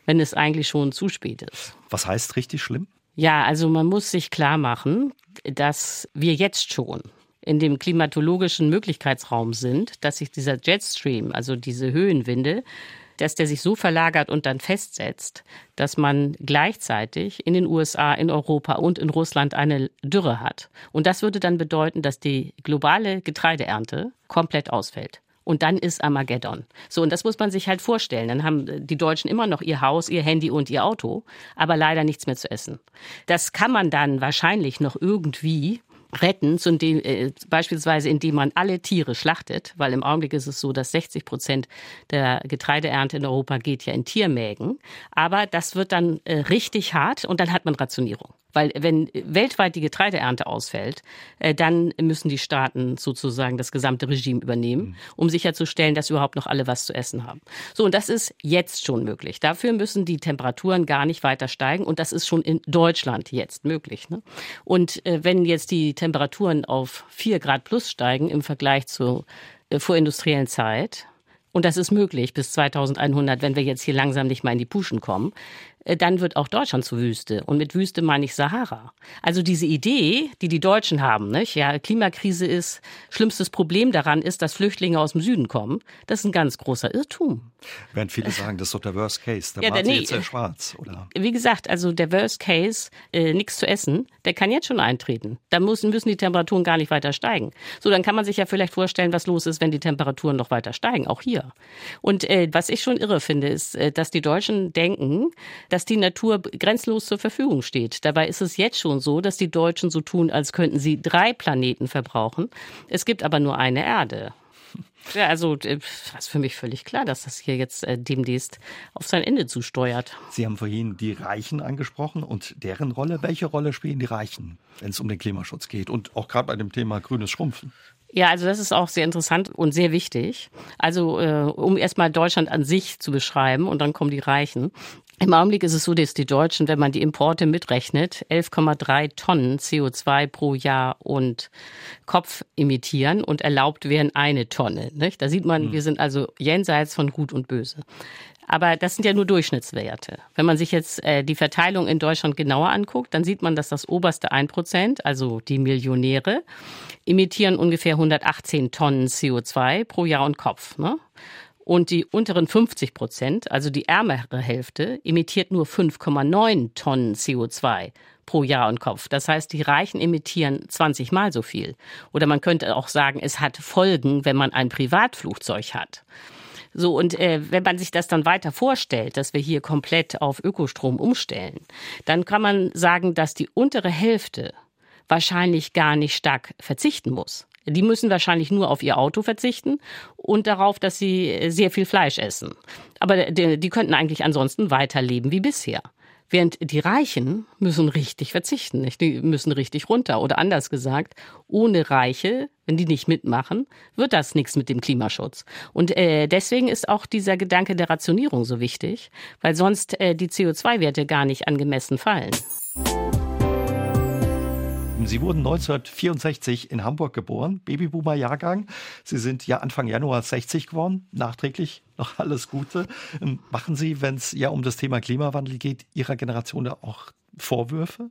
wenn es eigentlich schon zu spät ist. Was heißt richtig schlimm? Ja, also man muss sich klar machen, dass wir jetzt schon in dem klimatologischen Möglichkeitsraum sind, dass sich dieser Jetstream, also diese Höhenwinde, dass der sich so verlagert und dann festsetzt, dass man gleichzeitig in den USA, in Europa und in Russland eine Dürre hat. Und das würde dann bedeuten, dass die globale Getreideernte komplett ausfällt. Und dann ist Armageddon. So, und das muss man sich halt vorstellen. Dann haben die Deutschen immer noch ihr Haus, ihr Handy und ihr Auto, aber leider nichts mehr zu essen. Das kann man dann wahrscheinlich noch irgendwie retten, zum dem, äh, beispielsweise indem man alle Tiere schlachtet, weil im Augenblick ist es so, dass 60 Prozent der Getreideernte in Europa geht ja in Tiermägen. Aber das wird dann äh, richtig hart und dann hat man Rationierung. Weil wenn weltweit die Getreideernte ausfällt, äh, dann müssen die Staaten sozusagen das gesamte Regime übernehmen, mhm. um sicherzustellen, dass überhaupt noch alle was zu essen haben. So, und das ist jetzt schon möglich. Dafür müssen die Temperaturen gar nicht weiter steigen und das ist schon in Deutschland jetzt möglich. Ne? Und äh, wenn jetzt die Temperaturen auf vier Grad plus steigen im Vergleich zur äh, vorindustriellen Zeit, und das ist möglich bis 2100, wenn wir jetzt hier langsam nicht mal in die Puschen kommen, dann wird auch Deutschland zu Wüste. Und mit Wüste meine ich Sahara. Also diese Idee, die die Deutschen haben, nicht? ja, Klimakrise ist, schlimmstes Problem daran ist, dass Flüchtlinge aus dem Süden kommen. Das ist ein ganz großer Irrtum. Während viele sagen, das ist doch der Worst Case. Da ja, der, nee, jetzt sehr schwarz, oder? Wie gesagt, also der Worst Case, äh, nichts zu essen, der kann jetzt schon eintreten. Da müssen, müssen die Temperaturen gar nicht weiter steigen. So, dann kann man sich ja vielleicht vorstellen, was los ist, wenn die Temperaturen noch weiter steigen, auch hier. Und äh, was ich schon irre finde, ist, äh, dass die Deutschen denken, dass die Natur grenzlos zur Verfügung steht. Dabei ist es jetzt schon so, dass die Deutschen so tun, als könnten sie drei Planeten verbrauchen. Es gibt aber nur eine Erde. Ja, also das äh, ist für mich völlig klar, dass das hier jetzt äh, demnächst auf sein Ende zusteuert. Sie haben vorhin die Reichen angesprochen und deren Rolle. Welche Rolle spielen die Reichen, wenn es um den Klimaschutz geht und auch gerade bei dem Thema grünes Schrumpfen? Ja, also das ist auch sehr interessant und sehr wichtig. Also äh, um erstmal Deutschland an sich zu beschreiben und dann kommen die Reichen. Im Augenblick ist es so, dass die Deutschen, wenn man die Importe mitrechnet, 11,3 Tonnen CO2 pro Jahr und Kopf emittieren und erlaubt wären eine Tonne. Nicht? Da sieht man, mhm. wir sind also jenseits von Gut und Böse. Aber das sind ja nur Durchschnittswerte. Wenn man sich jetzt äh, die Verteilung in Deutschland genauer anguckt, dann sieht man, dass das oberste 1 Prozent, also die Millionäre, emittieren ungefähr 118 Tonnen CO2 pro Jahr und Kopf. Ne? Und die unteren 50 Prozent, also die ärmere Hälfte, emittiert nur 5,9 Tonnen CO2 pro Jahr und Kopf. Das heißt, die Reichen emittieren 20 Mal so viel. Oder man könnte auch sagen, es hat Folgen, wenn man ein Privatflugzeug hat. So, und äh, wenn man sich das dann weiter vorstellt, dass wir hier komplett auf Ökostrom umstellen, dann kann man sagen, dass die untere Hälfte wahrscheinlich gar nicht stark verzichten muss. Die müssen wahrscheinlich nur auf ihr Auto verzichten und darauf, dass sie sehr viel Fleisch essen. Aber die, die könnten eigentlich ansonsten weiterleben wie bisher. Während die Reichen müssen richtig verzichten, nicht? die müssen richtig runter. Oder anders gesagt, ohne Reiche, wenn die nicht mitmachen, wird das nichts mit dem Klimaschutz. Und äh, deswegen ist auch dieser Gedanke der Rationierung so wichtig, weil sonst äh, die CO2-Werte gar nicht angemessen fallen. Sie wurden 1964 in Hamburg geboren, Babyboomer-Jahrgang. Sie sind ja Anfang Januar 60 geworden. Nachträglich noch alles Gute. Ähm, machen Sie, wenn es ja um das Thema Klimawandel geht, Ihrer Generation da auch Vorwürfe,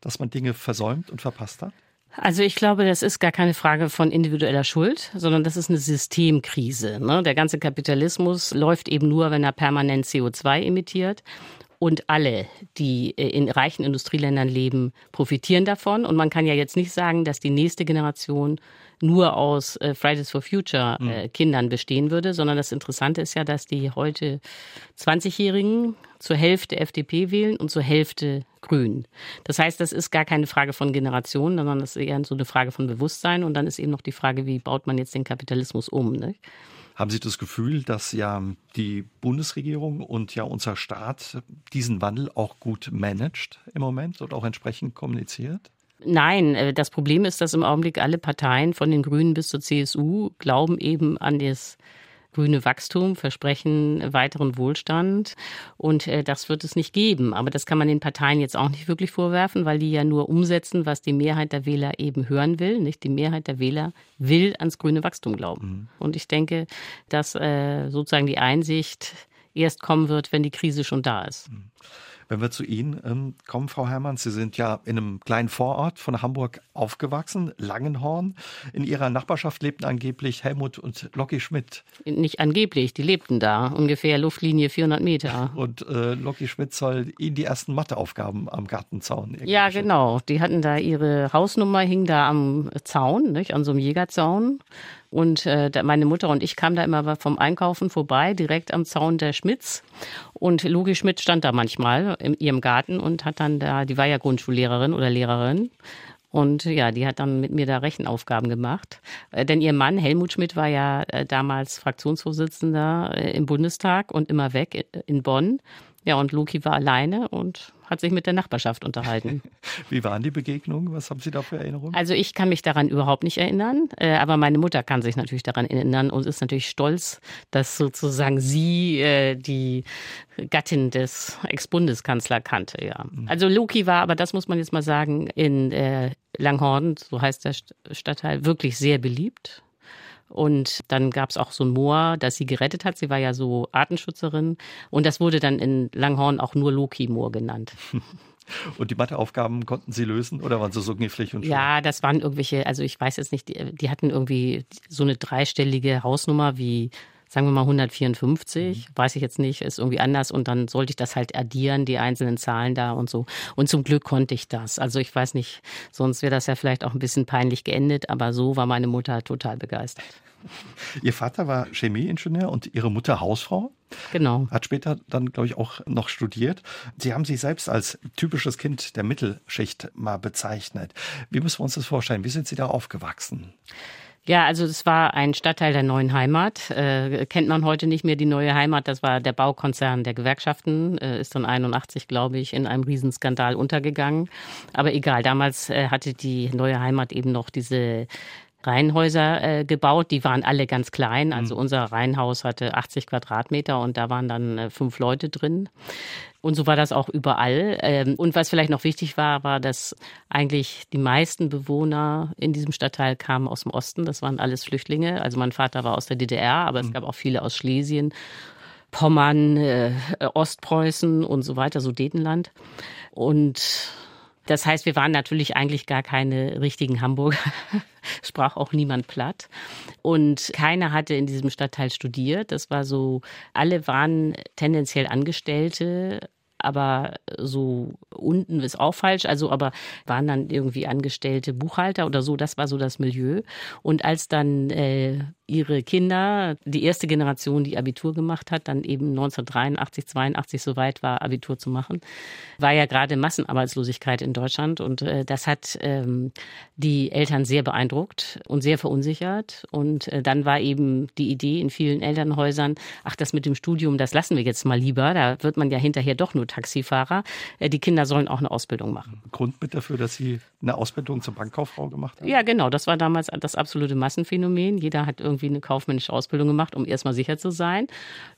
dass man Dinge versäumt und verpasst hat? Also ich glaube, das ist gar keine Frage von individueller Schuld, sondern das ist eine Systemkrise. Ne? Der ganze Kapitalismus läuft eben nur, wenn er permanent CO2 emittiert. Und alle, die äh, in reichen Industrieländern leben, profitieren davon. Und man kann ja jetzt nicht sagen, dass die nächste Generation nur aus äh, Fridays for Future mhm. Kindern bestehen würde, sondern das Interessante ist ja, dass die heute 20-Jährigen zur Hälfte FDP wählen und zur Hälfte Grün. Das heißt, das ist gar keine Frage von Generation, sondern das ist eher so eine Frage von Bewusstsein. Und dann ist eben noch die Frage, wie baut man jetzt den Kapitalismus um? Ne? Haben Sie das Gefühl, dass ja die Bundesregierung und ja unser Staat diesen Wandel auch gut managt im Moment und auch entsprechend kommuniziert? Nein, äh, das Problem ist, dass im Augenblick alle Parteien von den Grünen bis zur CSU glauben eben an das grüne Wachstum, versprechen weiteren Wohlstand und äh, das wird es nicht geben. Aber das kann man den Parteien jetzt auch nicht wirklich vorwerfen, weil die ja nur umsetzen, was die Mehrheit der Wähler eben hören will. Nicht die Mehrheit der Wähler will ans grüne Wachstum glauben. Mhm. Und ich denke, dass äh, sozusagen die Einsicht erst kommen wird, wenn die Krise schon da ist. Mhm. Wenn wir zu Ihnen ähm, kommen, Frau Herrmann, Sie sind ja in einem kleinen Vorort von Hamburg aufgewachsen, Langenhorn. In Ihrer Nachbarschaft lebten angeblich Helmut und Locky Schmidt. Nicht angeblich, die lebten da, ungefähr Luftlinie 400 Meter. Und äh, Locky Schmidt soll Ihnen die ersten Matheaufgaben am Gartenzaun. Ja, genau. Die hatten da ihre Hausnummer, hing da am Zaun, nicht, an so einem Jägerzaun. Und äh, meine Mutter und ich kamen da immer vom Einkaufen vorbei, direkt am Zaun der Schmidts. Und Logi Schmidt stand da manchmal in ihrem Garten und hat dann da, die war ja Grundschullehrerin oder Lehrerin. Und ja, die hat dann mit mir da Rechenaufgaben gemacht. Äh, denn ihr Mann, Helmut Schmidt, war ja äh, damals Fraktionsvorsitzender äh, im Bundestag und immer weg in Bonn. Ja, und Loki war alleine und hat sich mit der Nachbarschaft unterhalten. Wie waren die Begegnungen? Was haben Sie da für Erinnerungen? Also ich kann mich daran überhaupt nicht erinnern, äh, aber meine Mutter kann sich natürlich daran erinnern und ist natürlich stolz, dass sozusagen sie äh, die Gattin des Ex-Bundeskanzler kannte. Ja. Mhm. Also Loki war, aber das muss man jetzt mal sagen, in äh, Langhorn, so heißt der Stadtteil, wirklich sehr beliebt. Und dann gab es auch so ein Moor, das sie gerettet hat. Sie war ja so Artenschützerin. Und das wurde dann in Langhorn auch nur Loki-Moor genannt. Und die Matheaufgaben konnten Sie lösen oder waren sie so knifflig und schwer? Ja, das waren irgendwelche, also ich weiß jetzt nicht, die, die hatten irgendwie so eine dreistellige Hausnummer wie sagen wir mal 154, mhm. weiß ich jetzt nicht, ist irgendwie anders und dann sollte ich das halt addieren, die einzelnen Zahlen da und so. Und zum Glück konnte ich das. Also ich weiß nicht, sonst wäre das ja vielleicht auch ein bisschen peinlich geendet, aber so war meine Mutter total begeistert. Ihr Vater war Chemieingenieur und Ihre Mutter Hausfrau. Genau. Hat später dann, glaube ich, auch noch studiert. Sie haben sich selbst als typisches Kind der Mittelschicht mal bezeichnet. Wie müssen wir uns das vorstellen? Wie sind Sie da aufgewachsen? Ja, also es war ein Stadtteil der neuen Heimat. Äh, kennt man heute nicht mehr die neue Heimat. Das war der Baukonzern der Gewerkschaften. Äh, ist dann 81, glaube ich, in einem Riesenskandal untergegangen. Aber egal, damals äh, hatte die neue Heimat eben noch diese Reihenhäuser äh, gebaut. Die waren alle ganz klein. Also mhm. unser Reihenhaus hatte 80 Quadratmeter und da waren dann äh, fünf Leute drin. Und so war das auch überall. Ähm, und was vielleicht noch wichtig war, war, dass eigentlich die meisten Bewohner in diesem Stadtteil kamen aus dem Osten. Das waren alles Flüchtlinge. Also mein Vater war aus der DDR, aber es mhm. gab auch viele aus Schlesien, Pommern, äh, Ostpreußen und so weiter, Sudetenland. Und das heißt, wir waren natürlich eigentlich gar keine richtigen Hamburger, sprach auch niemand platt. Und keiner hatte in diesem Stadtteil studiert. Das war so, alle waren tendenziell Angestellte, aber so unten ist auch falsch, also aber waren dann irgendwie angestellte Buchhalter oder so, das war so das Milieu. Und als dann äh, ihre Kinder, die erste Generation, die Abitur gemacht hat, dann eben 1983, 82 so weit war, Abitur zu machen, war ja gerade Massenarbeitslosigkeit in Deutschland und äh, das hat ähm, die Eltern sehr beeindruckt und sehr verunsichert. Und äh, dann war eben die Idee in vielen Elternhäusern, ach, das mit dem Studium, das lassen wir jetzt mal lieber, da wird man ja hinterher doch nur Taxifahrer. Äh, die Kinder sollen auch eine Ausbildung machen. Grund mit dafür, dass Sie eine Ausbildung zur Bankkauffrau gemacht haben? Ja, genau, das war damals das absolute Massenphänomen. Jeder hat irgendwie irgendwie eine kaufmännische Ausbildung gemacht, um erstmal sicher zu sein.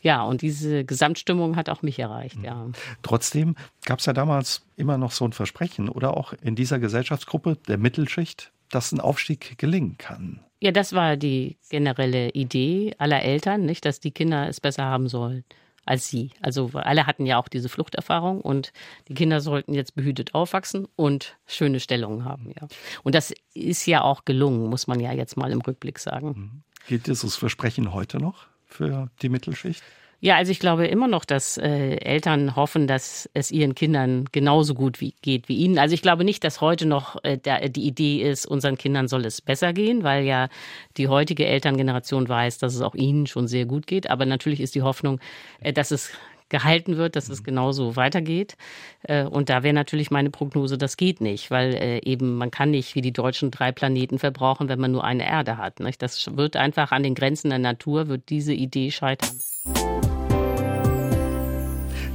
Ja, und diese Gesamtstimmung hat auch mich erreicht, ja. Trotzdem gab es ja damals immer noch so ein Versprechen oder auch in dieser Gesellschaftsgruppe der Mittelschicht, dass ein Aufstieg gelingen kann. Ja, das war die generelle Idee aller Eltern, nicht, dass die Kinder es besser haben sollen als sie. Also alle hatten ja auch diese Fluchterfahrung und die Kinder sollten jetzt behütet aufwachsen und schöne Stellungen haben, ja. Und das ist ja auch gelungen, muss man ja jetzt mal im Rückblick sagen. Gilt dieses Versprechen heute noch für die Mittelschicht? Ja, also ich glaube immer noch, dass äh, Eltern hoffen, dass es ihren Kindern genauso gut wie, geht wie ihnen. Also ich glaube nicht, dass heute noch äh, der, die Idee ist, unseren Kindern soll es besser gehen, weil ja die heutige Elterngeneration weiß, dass es auch ihnen schon sehr gut geht. Aber natürlich ist die Hoffnung, äh, dass es gehalten wird, dass es mhm. genauso weitergeht. Äh, und da wäre natürlich meine Prognose, das geht nicht, weil äh, eben man kann nicht wie die Deutschen drei Planeten verbrauchen, wenn man nur eine Erde hat. Das wird einfach an den Grenzen der Natur, wird diese Idee scheitern.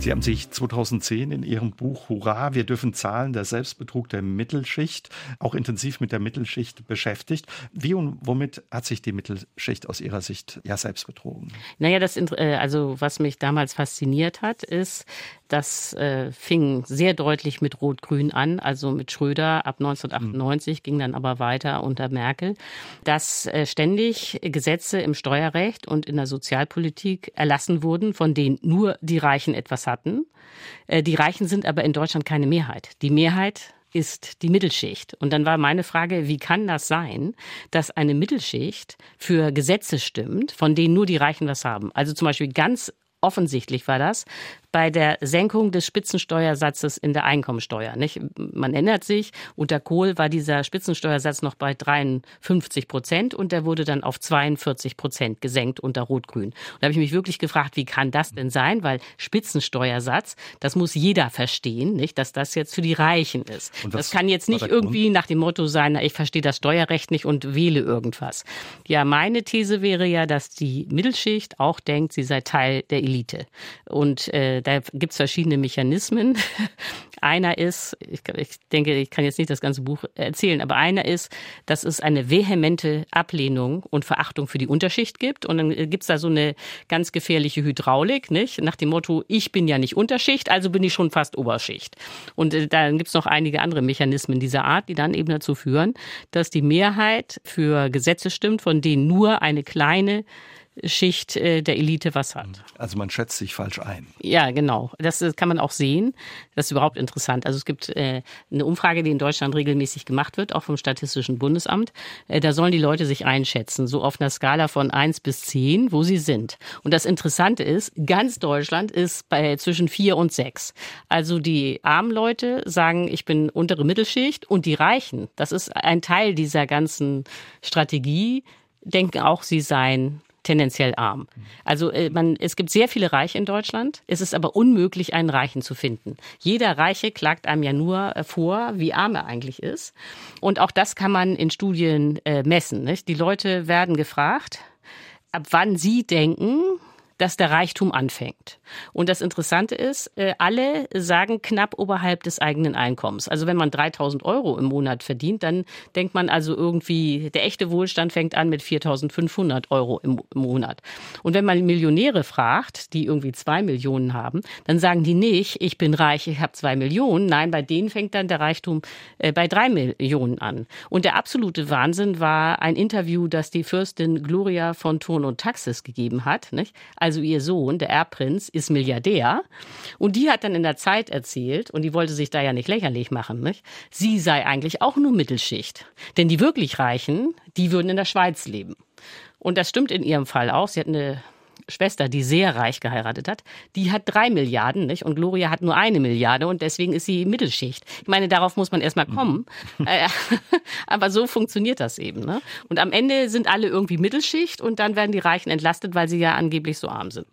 Sie haben sich 2010 in Ihrem Buch Hurra, wir dürfen zahlen, der Selbstbetrug der Mittelschicht, auch intensiv mit der Mittelschicht beschäftigt. Wie und womit hat sich die Mittelschicht aus Ihrer Sicht ja selbst betrogen? Naja, das, äh, also was mich damals fasziniert hat, ist, das äh, fing sehr deutlich mit Rot-Grün an, also mit Schröder ab 1998, mhm. ging dann aber weiter unter Merkel, dass äh, ständig Gesetze im Steuerrecht und in der Sozialpolitik erlassen wurden, von denen nur die Reichen etwas hatten. Äh, die Reichen sind aber in Deutschland keine Mehrheit. Die Mehrheit ist die Mittelschicht. Und dann war meine Frage, wie kann das sein, dass eine Mittelschicht für Gesetze stimmt, von denen nur die Reichen was haben? Also zum Beispiel ganz offensichtlich war das, bei der Senkung des Spitzensteuersatzes in der Einkommensteuer. Nicht? Man erinnert sich, unter Kohl war dieser Spitzensteuersatz noch bei 53 Prozent und der wurde dann auf 42 Prozent gesenkt unter Rot-Grün. Und da habe ich mich wirklich gefragt, wie kann das denn sein? Weil Spitzensteuersatz, das muss jeder verstehen, nicht, dass das jetzt für die Reichen ist. Das kann jetzt nicht irgendwie nach dem Motto sein, ich verstehe das Steuerrecht nicht und wähle irgendwas. Ja, meine These wäre ja, dass die Mittelschicht auch denkt, sie sei Teil der Elite. Und äh, äh, da gibt es verschiedene Mechanismen. einer ist, ich, ich, denke, ich kann jetzt nicht das ganze Buch erzählen, aber einer ist, dass es eine vehemente Ablehnung und Verachtung für die Unterschicht gibt. Und dann gibt es da so eine ganz gefährliche Hydraulik, nicht? Nach dem Motto, ich bin ja nicht Unterschicht, also bin ich schon fast Oberschicht. Und äh, dann gibt es noch einige andere Mechanismen dieser Art, die dann eben dazu führen, dass die Mehrheit für Gesetze stimmt, von denen nur eine kleine Schicht äh, der Elite was hat. Also man schätzt sich falsch ein. Ja, genau. Das kann man auch sehen. Das ist überhaupt interessant. Also es gibt äh, eine Umfrage, die in Deutschland regelmäßig gemacht wird, auch vom Statistischen Bundesamt. Äh, da sollen die Leute sich einschätzen, so auf einer Skala von eins bis zehn, wo sie sind. Und das Interessante ist, ganz Deutschland ist bei zwischen vier und sechs. Also die armen Leute sagen, ich bin untere Mittelschicht und die Reichen, das ist ein Teil dieser ganzen Strategie, denken auch, sie seien tendenziell arm. Also äh, man, es gibt sehr viele Reiche in Deutschland. Es ist aber unmöglich, einen Reichen zu finden. Jeder Reiche klagt einem ja nur äh, vor, wie arm er eigentlich ist. Und auch das kann man in Studien äh, messen. Nicht? Die Leute werden gefragt, ab wann sie denken, dass der Reichtum anfängt. Und das Interessante ist, äh, alle sagen knapp oberhalb des eigenen Einkommens. Also wenn man 3000 Euro im Monat verdient, dann denkt man also irgendwie, der echte Wohlstand fängt an mit 4500 Euro im Monat. Und wenn man Millionäre fragt, die irgendwie zwei Millionen haben, dann sagen die nicht, ich bin reich, ich habe zwei Millionen. Nein, bei denen fängt dann der Reichtum äh, bei drei Millionen an. Und der absolute Wahnsinn war ein Interview, das die Fürstin Gloria von Thurn und Taxis gegeben hat. Nicht? Also ihr Sohn, der Erbprinz, ist Milliardär. Und die hat dann in der Zeit erzählt, und die wollte sich da ja nicht lächerlich machen, nicht? sie sei eigentlich auch nur Mittelschicht. Denn die wirklich Reichen, die würden in der Schweiz leben. Und das stimmt in ihrem Fall auch. Sie hat eine Schwester, die sehr reich geheiratet hat, die hat drei Milliarden, nicht? Und Gloria hat nur eine Milliarde und deswegen ist sie Mittelschicht. Ich meine, darauf muss man erstmal kommen. Mhm. Äh, aber so funktioniert das eben, ne? Und am Ende sind alle irgendwie Mittelschicht und dann werden die Reichen entlastet, weil sie ja angeblich so arm sind.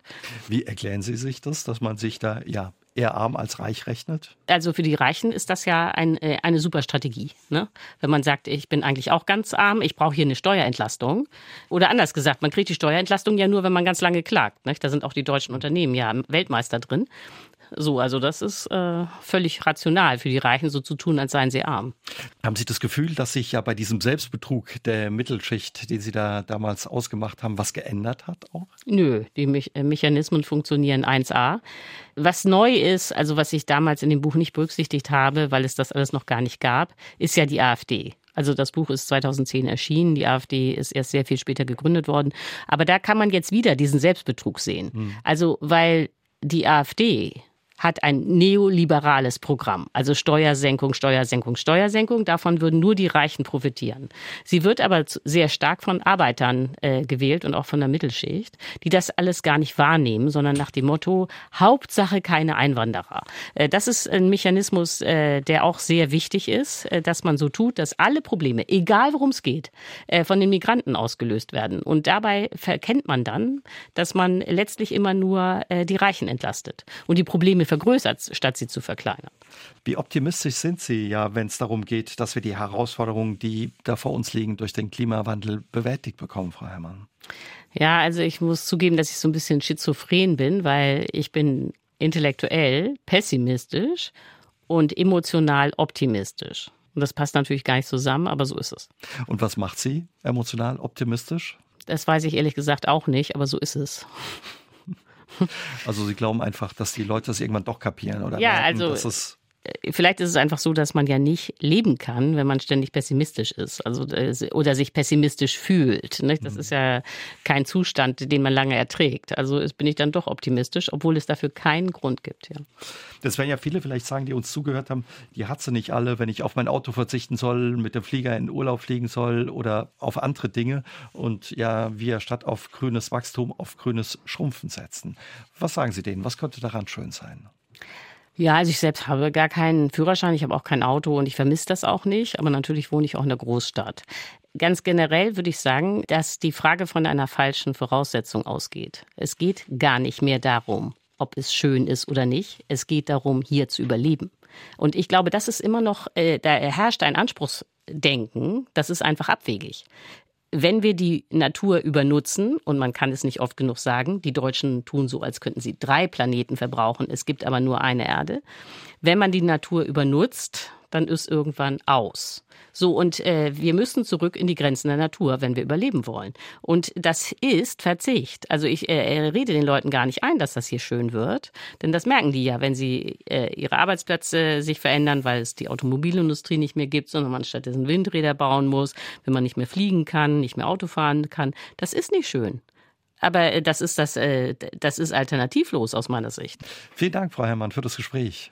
Wie erklären Sie sich das, dass man sich da ja eher arm als reich rechnet? Also für die Reichen ist das ja ein, äh, eine super Strategie. Ne? Wenn man sagt, ich bin eigentlich auch ganz arm, ich brauche hier eine Steuerentlastung. Oder anders gesagt, man kriegt die Steuerentlastung ja nur, wenn man ganz lange klagt. Nicht? Da sind auch die deutschen Unternehmen ja Weltmeister drin. So, also das ist äh, völlig rational für die Reichen, so zu tun, als seien sie arm. Haben Sie das Gefühl, dass sich ja bei diesem Selbstbetrug der Mittelschicht, den Sie da damals ausgemacht haben, was geändert hat auch? Nö, die Me äh, Mechanismen funktionieren 1a. Was neu ist, also was ich damals in dem Buch nicht berücksichtigt habe, weil es das alles noch gar nicht gab, ist ja die AfD. Also das Buch ist 2010 erschienen, die AfD ist erst sehr viel später gegründet worden. Aber da kann man jetzt wieder diesen Selbstbetrug sehen. Hm. Also weil die AfD hat ein neoliberales Programm, also Steuersenkung, Steuersenkung, Steuersenkung. Davon würden nur die Reichen profitieren. Sie wird aber sehr stark von Arbeitern äh, gewählt und auch von der Mittelschicht, die das alles gar nicht wahrnehmen, sondern nach dem Motto Hauptsache keine Einwanderer. Äh, das ist ein Mechanismus, äh, der auch sehr wichtig ist, äh, dass man so tut, dass alle Probleme, egal worum es geht, äh, von den Migranten ausgelöst werden. Und dabei verkennt man dann, dass man letztlich immer nur äh, die Reichen entlastet und die Probleme vergrößert, statt sie zu verkleinern. Wie optimistisch sind Sie ja, wenn es darum geht, dass wir die Herausforderungen, die da vor uns liegen, durch den Klimawandel bewältigt bekommen, Frau Herrmann? Ja, also ich muss zugeben, dass ich so ein bisschen schizophren bin, weil ich bin intellektuell pessimistisch und emotional optimistisch. Und das passt natürlich gar nicht zusammen, aber so ist es. Und was macht Sie emotional optimistisch? Das weiß ich ehrlich gesagt auch nicht, aber so ist es. Also Sie glauben einfach, dass die Leute das irgendwann doch kapieren oder ja, merken, also, dass es vielleicht ist es einfach so, dass man ja nicht leben kann, wenn man ständig pessimistisch ist, also äh, oder sich pessimistisch fühlt. Nicht? Das mhm. ist ja kein Zustand, den man lange erträgt. Also bin ich dann doch optimistisch, obwohl es dafür keinen Grund gibt. Ja. Das werden ja viele vielleicht sagen, die uns zugehört haben, die hat sie nicht alle, wenn ich auf mein Auto verzichten soll, mit dem Flieger in den Urlaub fliegen soll oder auf andere Dinge und ja, wir statt auf grünes Wachstum auf grünes Schrumpfen setzen. Was sagen Sie denen? Was könnte daran schön sein? Ja, also ich selbst habe gar keinen Führerschein, ich habe auch kein Auto und ich vermisse das auch nicht, aber natürlich wohne ich auch in der Großstadt. Ganz generell würde ich sagen, dass die Frage von einer falschen Voraussetzung ausgeht. Es geht gar nicht mehr darum, ob es schön ist oder nicht. Es geht darum, hier zu überleben. Und ich glaube, das ist immer noch, äh, da herrscht ein Anspruchsdenken, das ist einfach abwegig wenn wir die Natur übernutzen, und man kann es nicht oft genug sagen, die Deutschen tun so, als könnten sie drei Planeten verbrauchen, es gibt aber nur eine Erde. Wenn man die Natur übernutzt, dann ist irgendwann aus. So, und äh, wir müssen zurück in die Grenzen der Natur, wenn wir überleben wollen. Und das ist Verzicht. Also ich äh, rede den Leuten gar nicht ein, dass das hier schön wird, denn das merken die ja, wenn sie äh, ihre Arbeitsplätze sich verändern, weil es die Automobilindustrie nicht mehr gibt, sondern man stattdessen Windräder bauen muss, wenn man nicht mehr fliegen kann, nicht mehr Auto fahren kann. Das ist nicht schön. Aber äh, das ist das, äh, das ist alternativlos aus meiner Sicht. Vielen Dank, Frau Herrmann, für das Gespräch.